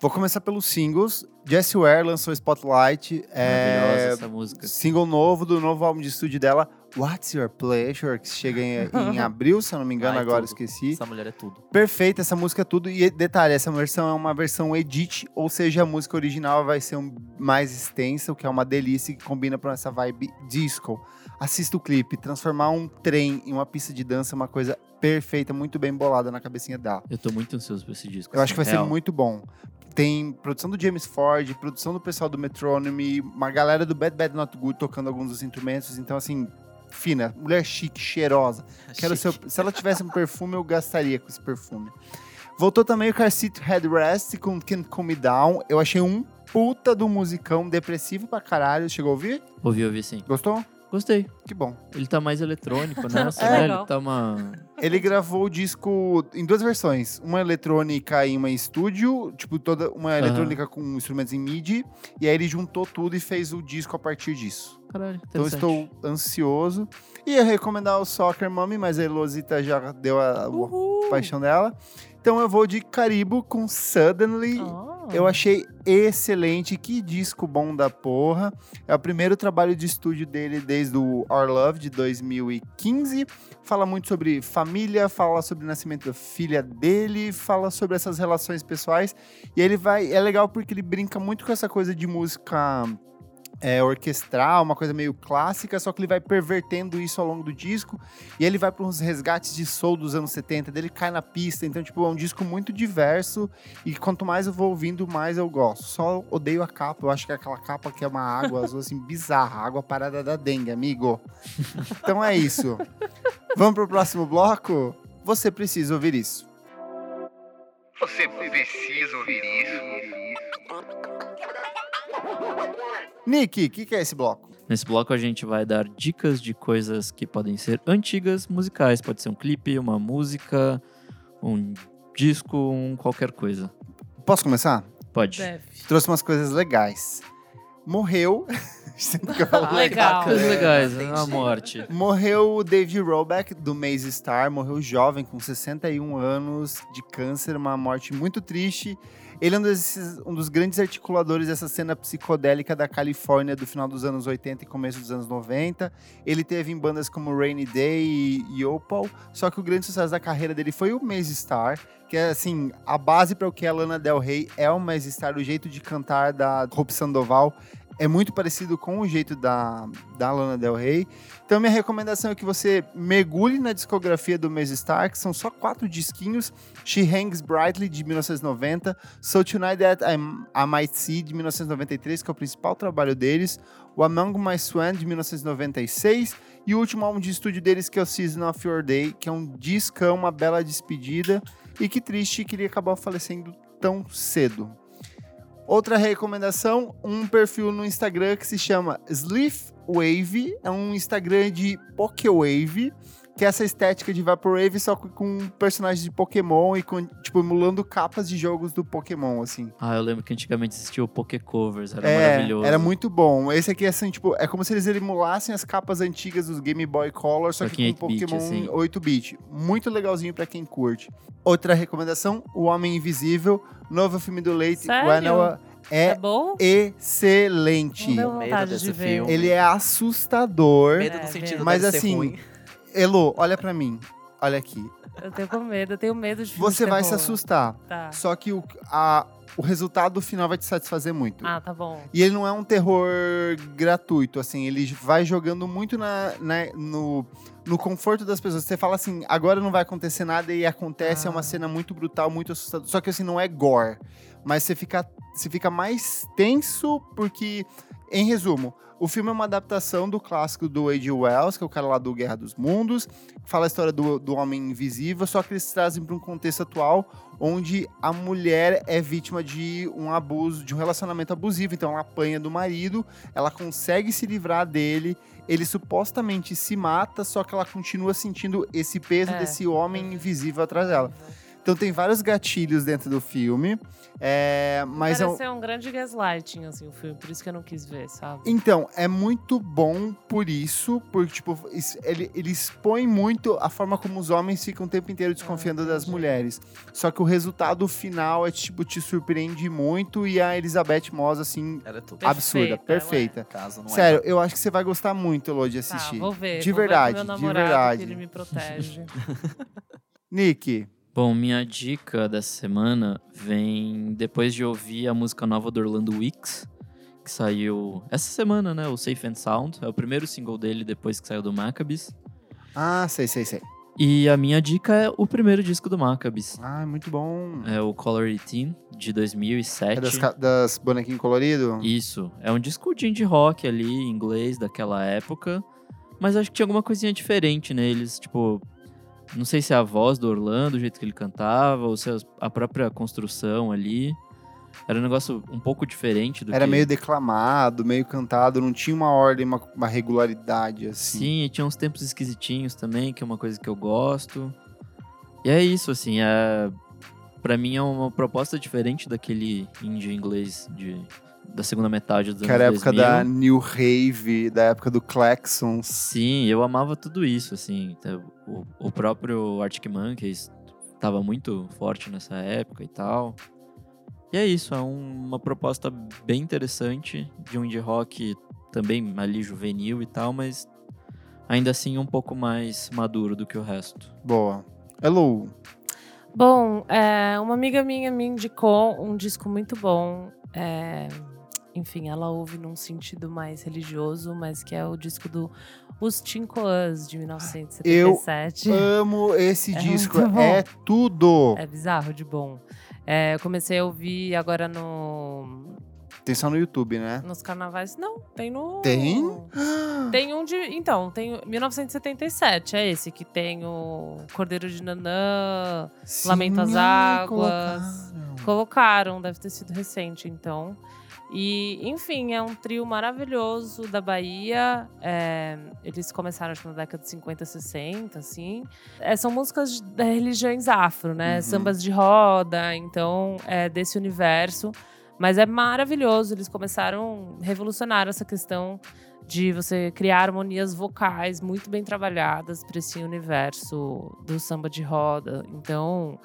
Vou começar pelos singles. Jessie Ware lançou Spotlight. Maravilhosa É, essa música. single novo do novo álbum de estúdio dela, What's Your Pleasure, que chega em, em abril, se eu não me engano, Ai, agora tudo. esqueci. Essa mulher é tudo. Perfeita essa música, tudo. E detalhe, essa versão é uma versão edit, ou seja, a música original vai ser um- mais extensa, o que é uma delícia e que combina com essa vibe disco. Assista o clipe, transformar um trem em uma pista de dança é uma coisa perfeita, muito bem bolada na cabecinha dela. Eu tô muito ansioso pra esse disco. Eu acho que vai assim, ser real. muito bom. Tem produção do James Ford, produção do pessoal do Metronome, uma galera do Bad Bad Not Good tocando alguns dos instrumentos. Então, assim, fina, mulher chique, cheirosa. Quero Chique. seu- se ela tivesse um perfume, eu gastaria com esse perfume. Voltou também o Car Seat Headrest com Can't Calm Me Down. Eu achei um puta do musicão, depressivo pra caralho. Chegou a ouvir? Ouvi, ouvi sim. Gostou? Gostei. Que bom. Ele tá mais eletrônico, né? Nossa, É né? legal. Ele tá uma. Ele gravou o disco em duas versões. Uma eletrônica em uma estúdio, tipo, toda uma eletrônica com instrumentos em MIDI. E aí ele juntou tudo e fez o disco a partir disso. Caralho, Então estou ansioso. Ia recomendar o Soccer Mommy, mas a Elosita já deu a, a paixão dela. Então eu vou de Caribo com Suddenly. Oh. Eu achei excelente, que disco bom da porra. É o primeiro trabalho de estúdio dele desde o Our Love de 2015. Fala muito sobre família, fala sobre o nascimento da filha dele, fala sobre essas relações pessoais. E ele vai. É legal porque ele brinca muito com essa coisa de música. É, orquestral, uma coisa meio clássica, só que ele vai pervertendo isso ao longo do disco. E ele vai para uns resgates de soul dos anos 70, dele cai na pista. Então, tipo, é um disco muito diverso. E quanto mais eu vou ouvindo, mais eu gosto. Só odeio a capa. Eu acho que é aquela capa que é uma água azul, assim, bizarra. Água parada da dengue, amigo. Então é isso. Vamos pro próximo bloco? Você precisa ouvir isso. Você precisa ouvir isso. Nick, o que, que é esse bloco? Nesse bloco a gente vai dar dicas de coisas que podem ser antigas, musicais. Pode ser um clipe, uma música, um disco, um qualquer coisa. Posso começar? Pode. Deve. Trouxe umas coisas legais. Morreu. Sempre que eu falo Legal. Coisas é. legais? A jeito. morte. Morreu o Dave Roback, do Maze Star. Morreu jovem, com 61 anos, de câncer. Uma morte muito triste. Ele é um, desses- um dos grandes articuladores dessa cena psicodélica da Califórnia do final dos anos 80 e começo dos anos 90. Ele teve em bandas como Rainy Day e, Opal, só que o grande sucesso da carreira dele foi o Maze Star, que é assim, a base para o que a Lana Del Rey é o Maze Star, o jeito de cantar da Hope Sandoval é muito parecido com o jeito da, da Lana Del Rey. Então, minha recomendação é que você mergulhe na discografia do Maze Star, que são só quatro disquinhos. She Hangs Brightly, de 1990. So Tonight That I, I Might See, de 1993, que é o principal trabalho deles. O Among My Swan, de 1996. E o último álbum de estúdio deles, que é o Season of Your Day, que é um discão, uma bela despedida. E que triste que ele acabou falecendo tão cedo. Outra recomendação, um perfil no Instagram que se chama Sleef Wave, é um Instagram de Pokewave, que é essa estética de Vaporwave só com- com personagens de Pokémon e com, tipo, emulando capas de jogos do Pokémon, assim. Ah, eu lembro que antigamente existia o Poké Covers, era é, maravilhoso. era muito bom. Esse aqui, assim, tipo, é como se eles emulassem as capas antigas dos Game Boy Color, só Só que em com 8-bit, Pokémon assim. 8-bit. Muito legalzinho pra quem curte. Outra recomendação, O Homem Invisível, novo filme do Leite? Whannell, É é bom? excelente. Não deu medo vontade desse de ver. filme. Ele é assustador. Medo É, no sentido medo. Mas assim, ruim. Elo, olha pra mim. Olha aqui. Eu tenho com medo, eu tenho medo de Você vai se terror. assustar. Tá. Só que o, a- o resultado final vai te satisfazer muito. Ah, tá bom. E ele não é um terror gratuito, assim, ele vai jogando muito na, na- no, no conforto das pessoas. Você fala assim, agora não vai acontecer nada e acontece, é uma Ah. cena muito brutal, muito assustadora. Só que assim, não é gore. Mas você fica, você fica mais tenso porque, em resumo, o filme é uma adaptação do clássico do A.G. Wells, que é o cara lá do Guerra dos Mundos, fala a história do, do Homem Invisível, só que eles trazem para um contexto atual onde a mulher é vítima de um abuso, de um relacionamento abusivo, então ela apanha do marido, ela consegue se livrar dele, ele supostamente se mata, só que ela continua sentindo esse peso É. desse homem invisível atrás dela. Então tem vários gatilhos dentro do filme, é, mas é um- Parece ser um grande gaslighting, assim, o filme. Por isso que eu não quis ver, sabe? então, é muito bom por isso, porque, tipo, ele, ele expõe muito a forma como os homens ficam o tempo inteiro desconfiando das entendi. mulheres. Só que o resultado final é, tipo, te surpreende muito e a Elizabeth Moss, assim. Perfeita, absurda, ela é. perfeita. Caso não Sério, eu acho que você vai gostar muito, Lô, de Tá, assistir. vou ver. De vou ver verdade, com meu de namorado, verdade. Que ele me protege. Nick, Bom, minha dica dessa semana vem depois de ouvir a música nova do Orlando Weeks, que saiu essa semana, né? O Safe and Sound. É o primeiro single dele depois que saiu do Maccabees. ah, sei, sei, sei. E a minha dica é o primeiro disco do Maccabees. Ah, muito bom. É o Color 18, de 2007. É das, das bonequinhos coloridos? Isso. É um disco de indie rock ali, em inglês, daquela época. Mas acho que tinha alguma coisinha diferente neles. Tipo, não sei se é a voz do Orlando, o jeito que ele cantava, ou se é a própria construção ali. Era um negócio um pouco diferente do Era que... meio declamado, meio cantado, não tinha uma ordem, uma, uma regularidade, assim. Sim, e tinha uns tempos esquisitinhos também, que é uma coisa que eu gosto. E é isso, assim, é... Pra mim é uma proposta diferente daquele indie inglês de... da segunda metade dos Que era a anos época 2000. da New Rave, da época do Claxons. Sim, eu amava tudo isso, assim. Então, O, o próprio Arctic Monkeys estava muito forte nessa época e tal. E é isso, é um- uma proposta bem interessante de um indie rock também ali juvenil e tal, mas ainda assim um pouco mais maduro do que o resto. Boa. Hello. Bom, é, uma amiga minha me indicou um disco muito bom. é, enfim, ela ouve num sentido mais religioso, mas que é o disco do Os Cinco Us, de 1977. Amo esse É disco. É tudo. É bizarro de bom. É, eu comecei a ouvir agora no, Tem só no YouTube, né? nos carnavais. Não, tem no. Tem? Tem um de. Então, tem 1977, é esse que tem o Cordeiro de Nanã. Sim, Lamento ai, Águas. colocaram. Colocaram, deve ter sido recente, então. E, enfim, é um trio maravilhoso da Bahia. É, eles começaram, acho que na década de 50, 60, assim. É, são músicas de- religiões afro, né? Uhum. Sambas de roda, então, é desse universo. Mas é maravilhoso. Eles começaram, revolucionaram essa questão de você criar harmonias vocais muito bem trabalhadas para esse universo do samba de roda. Então,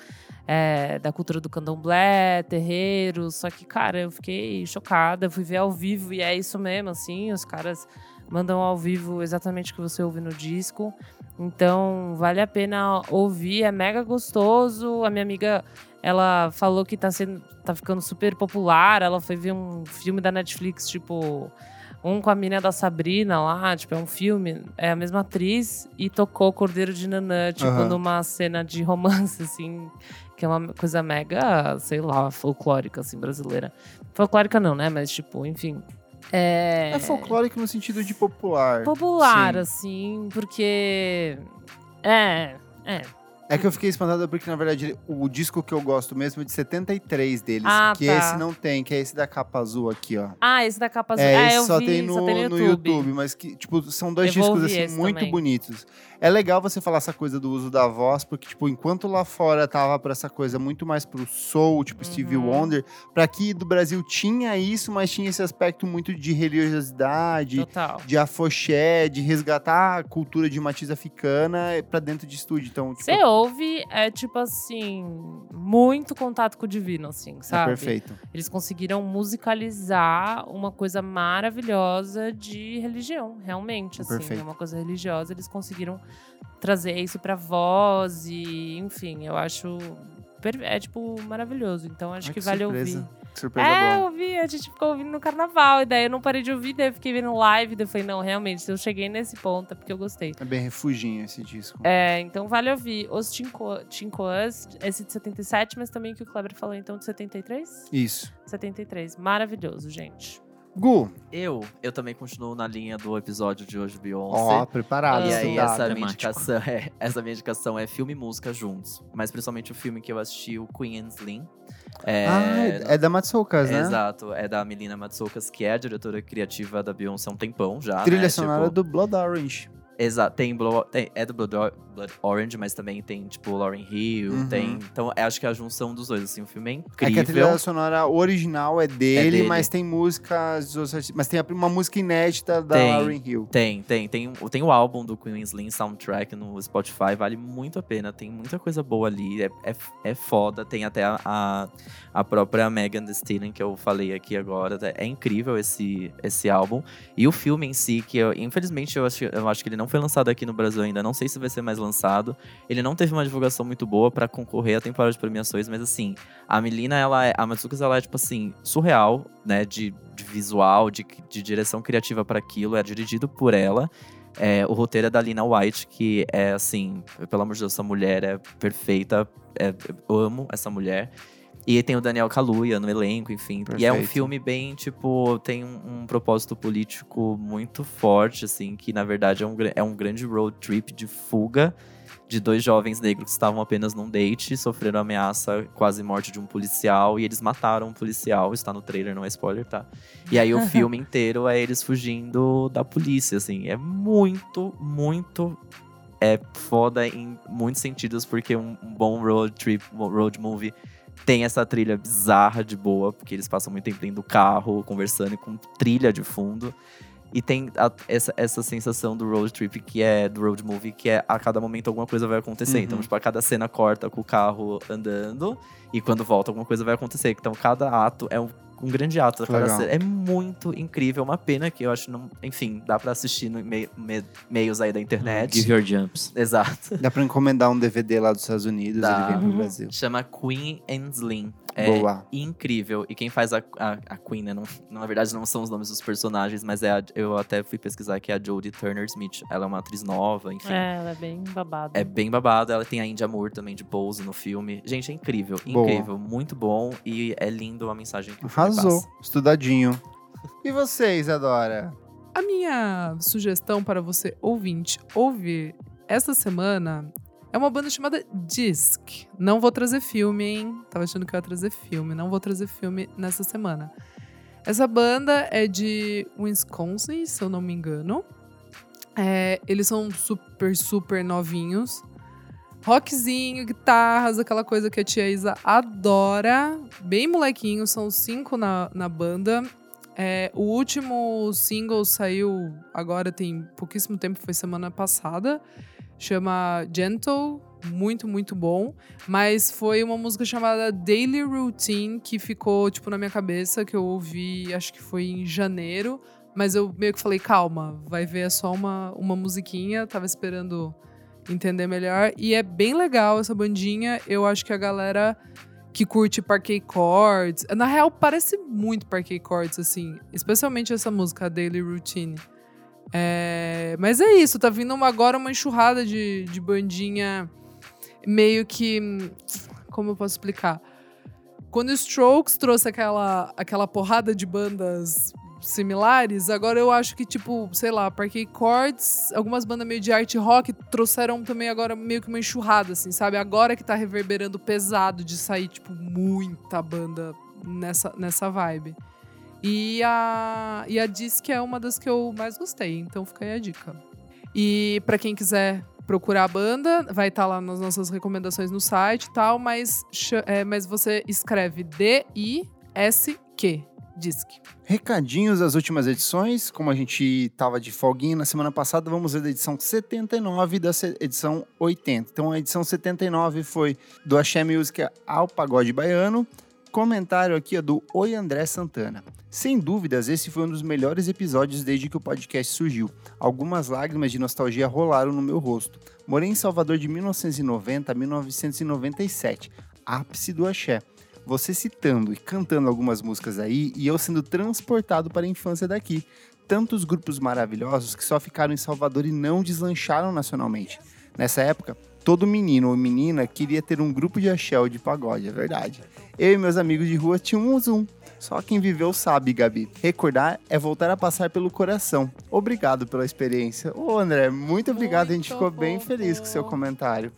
é, da cultura do candomblé, terreiros. Só que, cara, eu fiquei chocada. Fui ver ao vivo e é isso mesmo, assim. Os caras mandam ao vivo exatamente o que você ouve no disco. Então, vale a pena ouvir. É mega gostoso. A minha amiga, ela falou que tá, sendo, tá ficando super popular. Ela foi ver um filme da Netflix, tipo um com a mina da Sabrina lá, tipo, é um filme, é a mesma atriz e tocou Cordeiro de Nanã, tipo, Aham. numa cena de romance, assim, que é uma coisa mega, sei lá, folclórica, assim, brasileira. Folclórica não, né? Mas, tipo, enfim. É, É folclórico no sentido de popular. popular, Sim. assim, porque. É, é. É que eu fiquei espantado porque, na verdade, o disco que eu gosto mesmo é de 73 deles. Ah, que tá. esse não tem, que é esse da capa azul aqui, ó. Ah, esse da capa azul. É, É, esse só, vi, tem no, só tem no YouTube. mas que, tipo, são dois vou discos, assim, muito também. bonitos. É legal você falar essa coisa do uso da voz, porque, tipo, enquanto lá fora tava pra essa coisa muito mais pro soul, tipo Stevie Uhum. Wonder, pra aqui do Brasil tinha isso, mas tinha esse aspecto muito de religiosidade, Total. de afoxé, de resgatar a cultura de matiz africana pra dentro de estúdio. Então, tipo, Você ouve, é tipo assim, muito contato com o divino, assim, é sabe? perfeito. Eles conseguiram musicalizar uma coisa maravilhosa de religião, realmente, assim, Perfeito. é uma coisa religiosa. Eles conseguiram trazer isso pra voz e, enfim, eu acho é tipo maravilhoso. Então acho Ai, que, que vale surpresa. ouvir. Surpresa É, eu boa. ouvi, a gente ficou ouvindo no carnaval, e daí eu não parei de ouvir, daí eu fiquei vendo live, daí eu falei, não, realmente, se eu cheguei nesse ponto é porque eu gostei. É bem refuginho esse disco. É, então vale ouvir os Tincoas, esse de 77, mas também que o Kleber falou, então, de 73? Isso. 73. Maravilhoso, gente. Gu, Eu, eu também continuo na linha do episódio de hoje, Beyoncé. ó, preparado. Ah, E aí, essa minha, indicação é, essa minha indicação é filme e música juntos. Mas principalmente o filme que eu assisti, o Queen and Slim. É, Ah, é, é da Matsoukas, né? Exato, é da Melina Matsoukas, que é a diretora criativa da Beyoncé há um tempão já. Trilha né? sonora Tipo, do Blood Orange. Exato, tem, tem- é do Blood, Blood Orange, mas também tem, tipo, Lauren Hill, Uhum. tem... Então, eu acho que é a junção dos dois, assim, o filme é É incrível. que a trilha sonora original é dele, dele. mas tem músicas Mas tem uma música inédita da Tem. Lauryn Hill. Tem, tem, tem, tem o álbum do Queen Slim Soundtrack no Spotify, vale muito a pena, tem muita coisa boa ali, é, é, é foda, tem até a, a, a própria Megan Thee Stallion que eu falei aqui agora, é incrível esse, esse álbum. E o filme em si, que eu, infelizmente eu acho, eu acho que ele não foi lançado aqui no Brasil ainda, não sei se vai ser mais lançado, ele não teve uma divulgação muito boa pra concorrer à temporada de premiações, mas assim, a Melina, ela é, a Matsukas, ela é tipo assim, surreal, né, de, de visual, de, de direção criativa para aquilo, é dirigido por ela. É, o roteiro é da Lina White, que é assim, pelo amor de Deus, essa mulher é perfeita, é, eu amo essa mulher. E tem o Daniel Kaluuya no elenco, enfim. E é um Perfeito. filme bem, tipo, tem um, um propósito político muito forte, assim, que na verdade é um, é um grande road trip de fuga de dois jovens negros que estavam apenas num date, sofreram ameaça, quase morte de um policial, e eles mataram um policial, está no trailer, não é spoiler, tá? E aí o filme inteiro é eles fugindo da polícia, assim. É muito, muito é foda em muitos sentidos, porque um, um bom road trip, road movie tem essa trilha bizarra de boa, porque eles passam muito tempo dentro do carro, conversando e com trilha de fundo. E tem a- essa, essa sensação do road trip, que é do road movie, que é a cada momento alguma coisa vai acontecer. Uhum. Então, tipo, a cada cena corta com o carro andando, e quando volta alguma coisa vai acontecer. Então, cada ato é um, um grande ato. Cada Legal. cena. É muito incrível, uma pena que eu acho, não, enfim, dá pra assistir no mei- me- meios aí da internet. Give your jumps. Exato. Dá pra encomendar um DVD lá dos Estados Unidos Dá. ele vem pro Uhum. Brasil. Chama Queen and Slim. É Boa. incrível. E quem faz a, a, a Queen, né? Não, na verdade, não são os nomes dos personagens, mas é a- eu até fui pesquisar que é a Jodie Turner Smith. Ela é uma atriz nova, enfim. É, ela é bem babada. É bem babado. Ela tem a India Moore também de Pose no filme. Gente, é incrível. Boa. Incrível. Muito bom. E é lindo a mensagem que Arrasou. passa. Estudadinho. E vocês, Adora? A minha sugestão para você, ouvinte, ouvir essa semana é uma banda chamada Disc. Não vou trazer filme, hein? Tava achando que eu ia trazer filme. Não vou trazer filme nessa semana. Essa banda é de Wisconsin, se eu não me engano. É, eles são super, super novinhos. Rockzinho, guitarras, aquela coisa que a tia Isa adora. Bem molequinho, são cinco na, na banda. É, o último single saiu agora tem pouquíssimo tempo, foi semana passada. Chama Gentle, muito, muito bom. Mas foi uma música chamada Daily Routine que ficou, tipo, na minha cabeça, que eu ouvi, acho que foi em janeiro. Mas eu meio que falei, calma, vai ver, é só uma, uma musiquinha. Tava esperando entender melhor. E é bem legal essa bandinha. Eu acho que a galera que curte Parquet Chords. Na real, parece muito Parquet Chords, assim. Especialmente essa música, Daily Routine. É, mas é isso, tá vindo uma, agora uma enxurrada de, de bandinha meio que. Como eu posso explicar? Quando o Strokes trouxe aquela, aquela porrada de bandas similares, agora eu acho que, tipo, sei lá, Parquet Chords, algumas bandas meio de art rock trouxeram também agora meio que uma enxurrada, assim, sabe? Agora que tá reverberando pesado de sair, tipo, muita banda nessa, nessa vibe. E a, e a é uma das que eu mais gostei, então fica aí a dica. E para quem quiser procurar a banda, vai estar lá nas nossas recomendações no site e tal, mas, é, mas você escreve D-I-S-Q, Disc. Recadinhos das últimas edições, como a gente tava de folguinha na semana passada, vamos ver da edição 79 e da edição 80. Então a edição 79 foi do Axé Music ao Pagode Baiano, comentário aqui é do Oi André Santana. Sem dúvidas, esse foi um dos melhores episódios desde que o podcast surgiu. Algumas lágrimas de nostalgia rolaram no meu rosto. Morei em Salvador de 1990 a 1997, ápice do axé. Você citando e cantando algumas músicas aí e eu sendo transportado para a infância daqui. Tantos grupos maravilhosos que só ficaram em Salvador e não deslancharam nacionalmente. Nessa época, todo menino ou menina queria ter um grupo de axé ou de pagode, é verdade. Eu e meus amigos de rua tínhamos um. Só quem viveu sabe, Gabi. Recordar é voltar a passar pelo coração. Obrigado pela experiência. Ô, André, muito obrigado. Muito a gente ficou bem feliz com o seu comentário.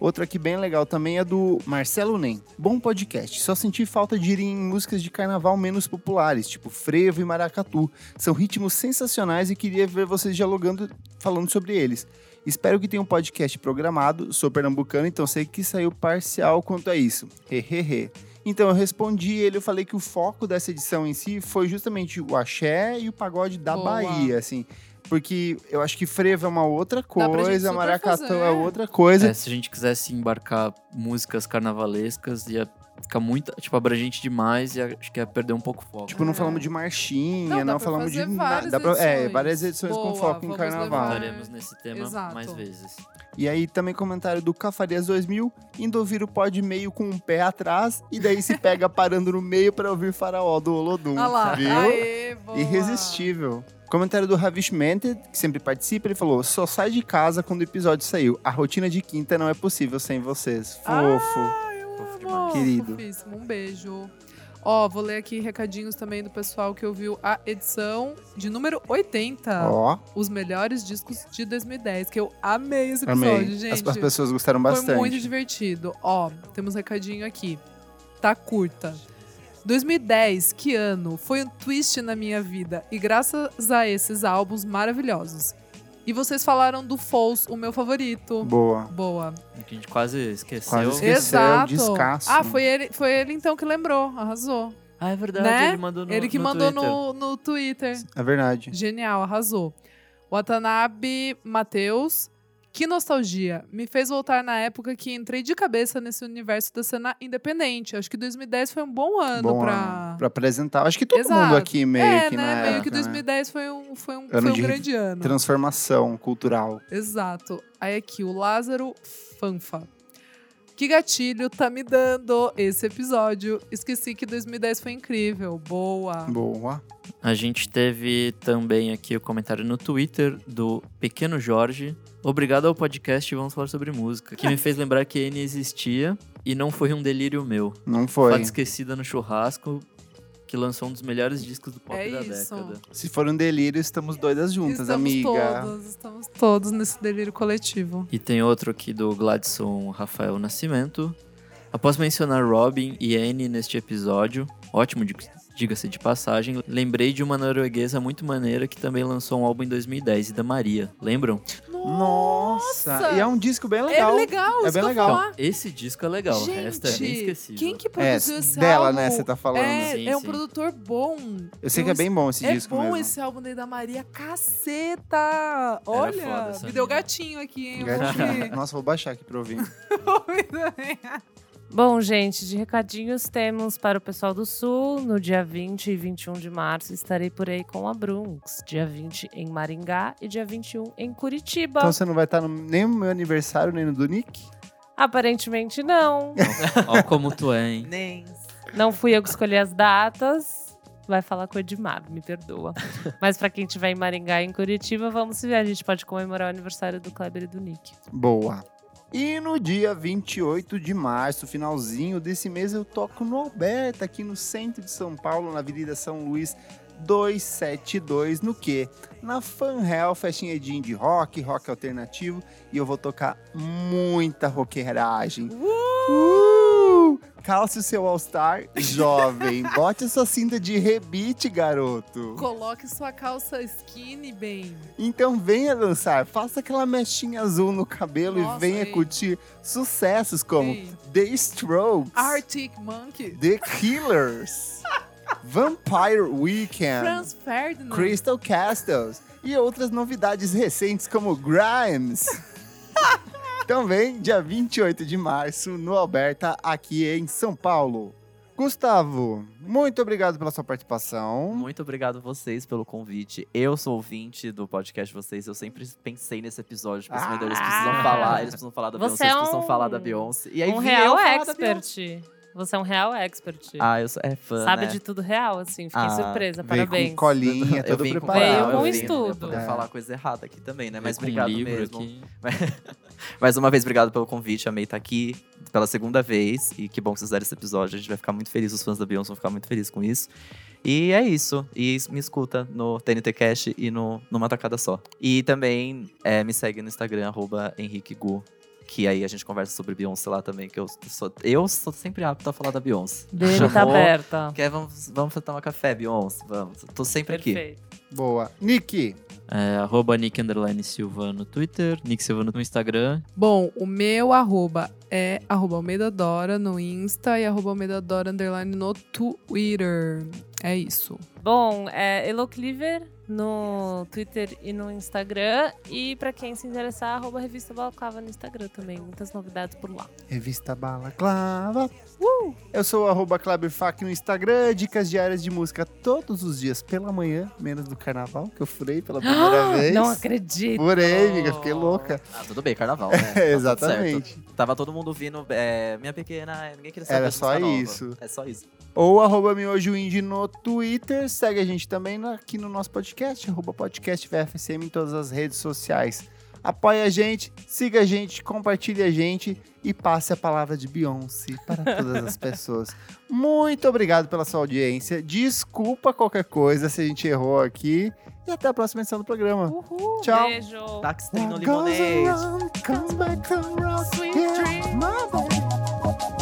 Outro aqui bem legal também é do Marcelo Nem. Bom podcast. Só senti falta de ir em músicas de carnaval menos populares, tipo frevo e maracatu. São ritmos sensacionais e queria ver vocês dialogando, falando sobre eles. Espero que tenha um podcast programado. Sou pernambucano, então sei que saiu parcial quanto a isso. Hehehe. Então eu respondi ele, eu falei que o foco dessa edição em si foi justamente o axé e o pagode da Boa. Bahia, assim. Porque eu acho que frevo é uma outra coisa, maracatu é outra coisa. É, se a gente quisesse embarcar músicas carnavalescas, ia ficar muito, tipo, abrangente demais e acho que ia perder um pouco o foco. Tipo, não É. falamos de marchinha, Não, não, falamos de nada. Dá pra- É, várias edições com Boa, foco em carnaval. levar. Voltaremos nesse tema Exato. mais vezes. E aí também comentário do Cafarias 2000, indo ouvir o pod meio com um pé atrás e daí se pega parando no meio para ouvir Faraó do Olodum. Olha lá. Viu? Aê. Irresistível. Comentário do Ravish Mented, que sempre participa, ele falou: só sai de casa quando o episódio saiu. A rotina de quinta não é possível sem vocês. Fofo. Amo. Demais. Querido. Fofíssimo. Um beijo. Ó, vou ler aqui recadinhos também do pessoal que ouviu a edição de número 80. Ó, Os melhores discos de 2010, que eu amei esse episódio, amei. gente. As, as pessoas gostaram bastante. Foi muito divertido. Ó, temos um recadinho aqui. Tá curta. 2010, que ano? Foi um twist na minha vida. E graças a esses álbuns maravilhosos. E vocês falaram do Falls, o meu favorito. Boa. Boa. Que a gente quase esqueceu. Quase esqueceu. Exato. descasso. Ah, foi ele, foi ele então que lembrou. Arrasou. Ah, é verdade, Né? ele mandou no ele que no mandou Twitter. no, no Twitter. É verdade. Genial, arrasou. Watanabe Matheus. Que nostalgia. Me fez voltar na época que entrei de cabeça nesse universo da cena independente. Acho que 2010 foi um bom ano Bom pra. pra apresentar. Acho que todo Exato. mundo aqui meio é, que né? na meio época, que né? 2010 foi um, foi um, Ano foi um de grande ano. Transformação cultural. Exato. Aí aqui, o Lázaro Fanfa. Que gatilho tá me dando esse episódio. Esqueci que 2010 foi incrível. Boa. Boa. A gente teve também aqui o comentário no Twitter do Pequeno Jorge. Obrigado ao podcast Vamos Falar Sobre Música, que me fez lembrar que N existia e não foi um delírio meu. Não foi. Fato esquecida no churrasco, que lançou um dos melhores discos do pop É da isso. década. Se for um delírio, estamos doidas juntas, estamos amiga. todos, estamos todos nesse delírio coletivo. E tem outro aqui do Gladson Rafael Nascimento. Após mencionar Robin e Anne neste episódio, ótimo, di- diga-se de passagem, lembrei de uma norueguesa muito maneira que também lançou um álbum em 2010, da Maria. Lembram? Nossa! Nossa! E é um disco bem É legal. legal, É bem legal. falar. Esse disco é legal, o resto é bem Gente, esquecível. quem que É, produziu esse dela, álbum? né, você tá falando. É, Sim, é um sim. produtor bom. Eu sei que é bem bom esse é disco bom mesmo. esse álbum daí da Maria. Caceta! Olha, foda me deu gatinho aqui, hein? Vou Gatinho. Nossa, vou baixar aqui pra ouvir. Bom, gente, de recadinhos temos para o pessoal do Sul. No dia 20 e 21 de março estarei por aí com a Brunx. Dia 20 em Maringá e dia 21 em Curitiba. Então você não vai estar no- nem no meu aniversário, nem no do Nick? Aparentemente não. Ó como tu é, hein? Nem. Não fui eu que escolhi as datas. Vai falar com o Edmar, me perdoa. Mas pra quem estiver em Maringá e em Curitiba, vamos se ver. A gente pode comemorar o aniversário do Kleber e do Nick. Boa. E no dia 28 de março, finalzinho desse mês, eu toco no Alberta, aqui no centro de São Paulo, na Avenida São Luís 272, no quê? Na Fan Hell, festinha de rock, rock alternativo, e eu vou tocar muita roqueiragem. Uh! Calce o seu All-Star jovem, bote a sua cinta de rebite, garoto. Coloque sua calça skinny bem. Então venha dançar, faça aquela mechinha azul no cabelo Nossa, e venha curtir sucessos como Ei. The Strokes, Arctic Monkey. The Killers, Vampire Weekend, Franz Ferdinand. Crystal Castles e outras novidades recentes como Grimes. Também dia 28 de março no Alberta, aqui em São Paulo. Gustavo, muito obrigado pela sua participação. Muito obrigado a vocês pelo convite. Eu sou ouvinte do podcast de vocês. Eu sempre pensei nesse episódio. Tipo, assim, eles precisam Ah. falar, eles precisam falar da Você Beyoncé, eles é precisam um- falar da Beyoncé. E aí um real eu expert. Você é um real expert. Ah, eu sou é fã, Sabe né? de tudo real, assim. Fiquei Ah, surpresa. Veio Parabéns. com colinha, Eu todo vim com preparado. Veio com eu vim estudo. pra poder É. falar coisa errada aqui também, né? Mas Com um obrigado livro mesmo. aqui. Mais uma vez, obrigado pelo convite. Amei estar aqui pela segunda vez. E que bom que vocês fizeram esse episódio. A gente vai ficar muito feliz, os fãs da Beyoncé vão ficar muito felizes com isso. E é isso. E me escuta no TNT Cash e no Numa Tacada Só. E também é, me segue no Instagram, arroba Henrique Gu. Que aí a gente conversa sobre Beyoncé lá também, que eu sou, eu sou sempre apto a falar da Beyoncé. Dele tá aberta. Quer, vamos, vamos tomar café, Beyoncé? Vamos. Tô sempre aqui. Perfeito. Boa. Nick, É, arroba Nick Underline Silva no Twitter, Nick Silva no Instagram. Bom, o meu arroba é arroba Almeida Dora no Insta e arroba Almeida Dora underline no Twitter. É isso. Bom, é Elo Cleaver no Twitter e no Instagram. E pra quem se interessar, arroba Revista Balaclava no Instagram também. Muitas novidades por lá. Revista Balaclava. Uh! Eu sou o arroba Kleberfac no Instagram, dicas diárias de música todos os dias pela manhã, menos do carnaval, que eu furei pela primeira vez. Não acredito. Furei, amiga, fiquei louca. Ah, tudo bem, carnaval, né? Tá tudo Exatamente. certo. Tava todo mundo ouvindo é, Minha Pequena, ninguém queria saber Era só música nova. isso. É só isso. Ou arroba Miojo Indie no Twitter. Segue a gente também aqui no nosso podcast, arroba podcast VFSM em todas as redes sociais. Apoie a gente, siga a gente, compartilhe a gente e passe a palavra de Beyoncé para todas as pessoas. Muito obrigado pela sua audiência. Desculpa qualquer coisa se a gente errou aqui. E até a próxima edição do programa. Uhul. Tchau. Beijo. Taxi no What goes limonade.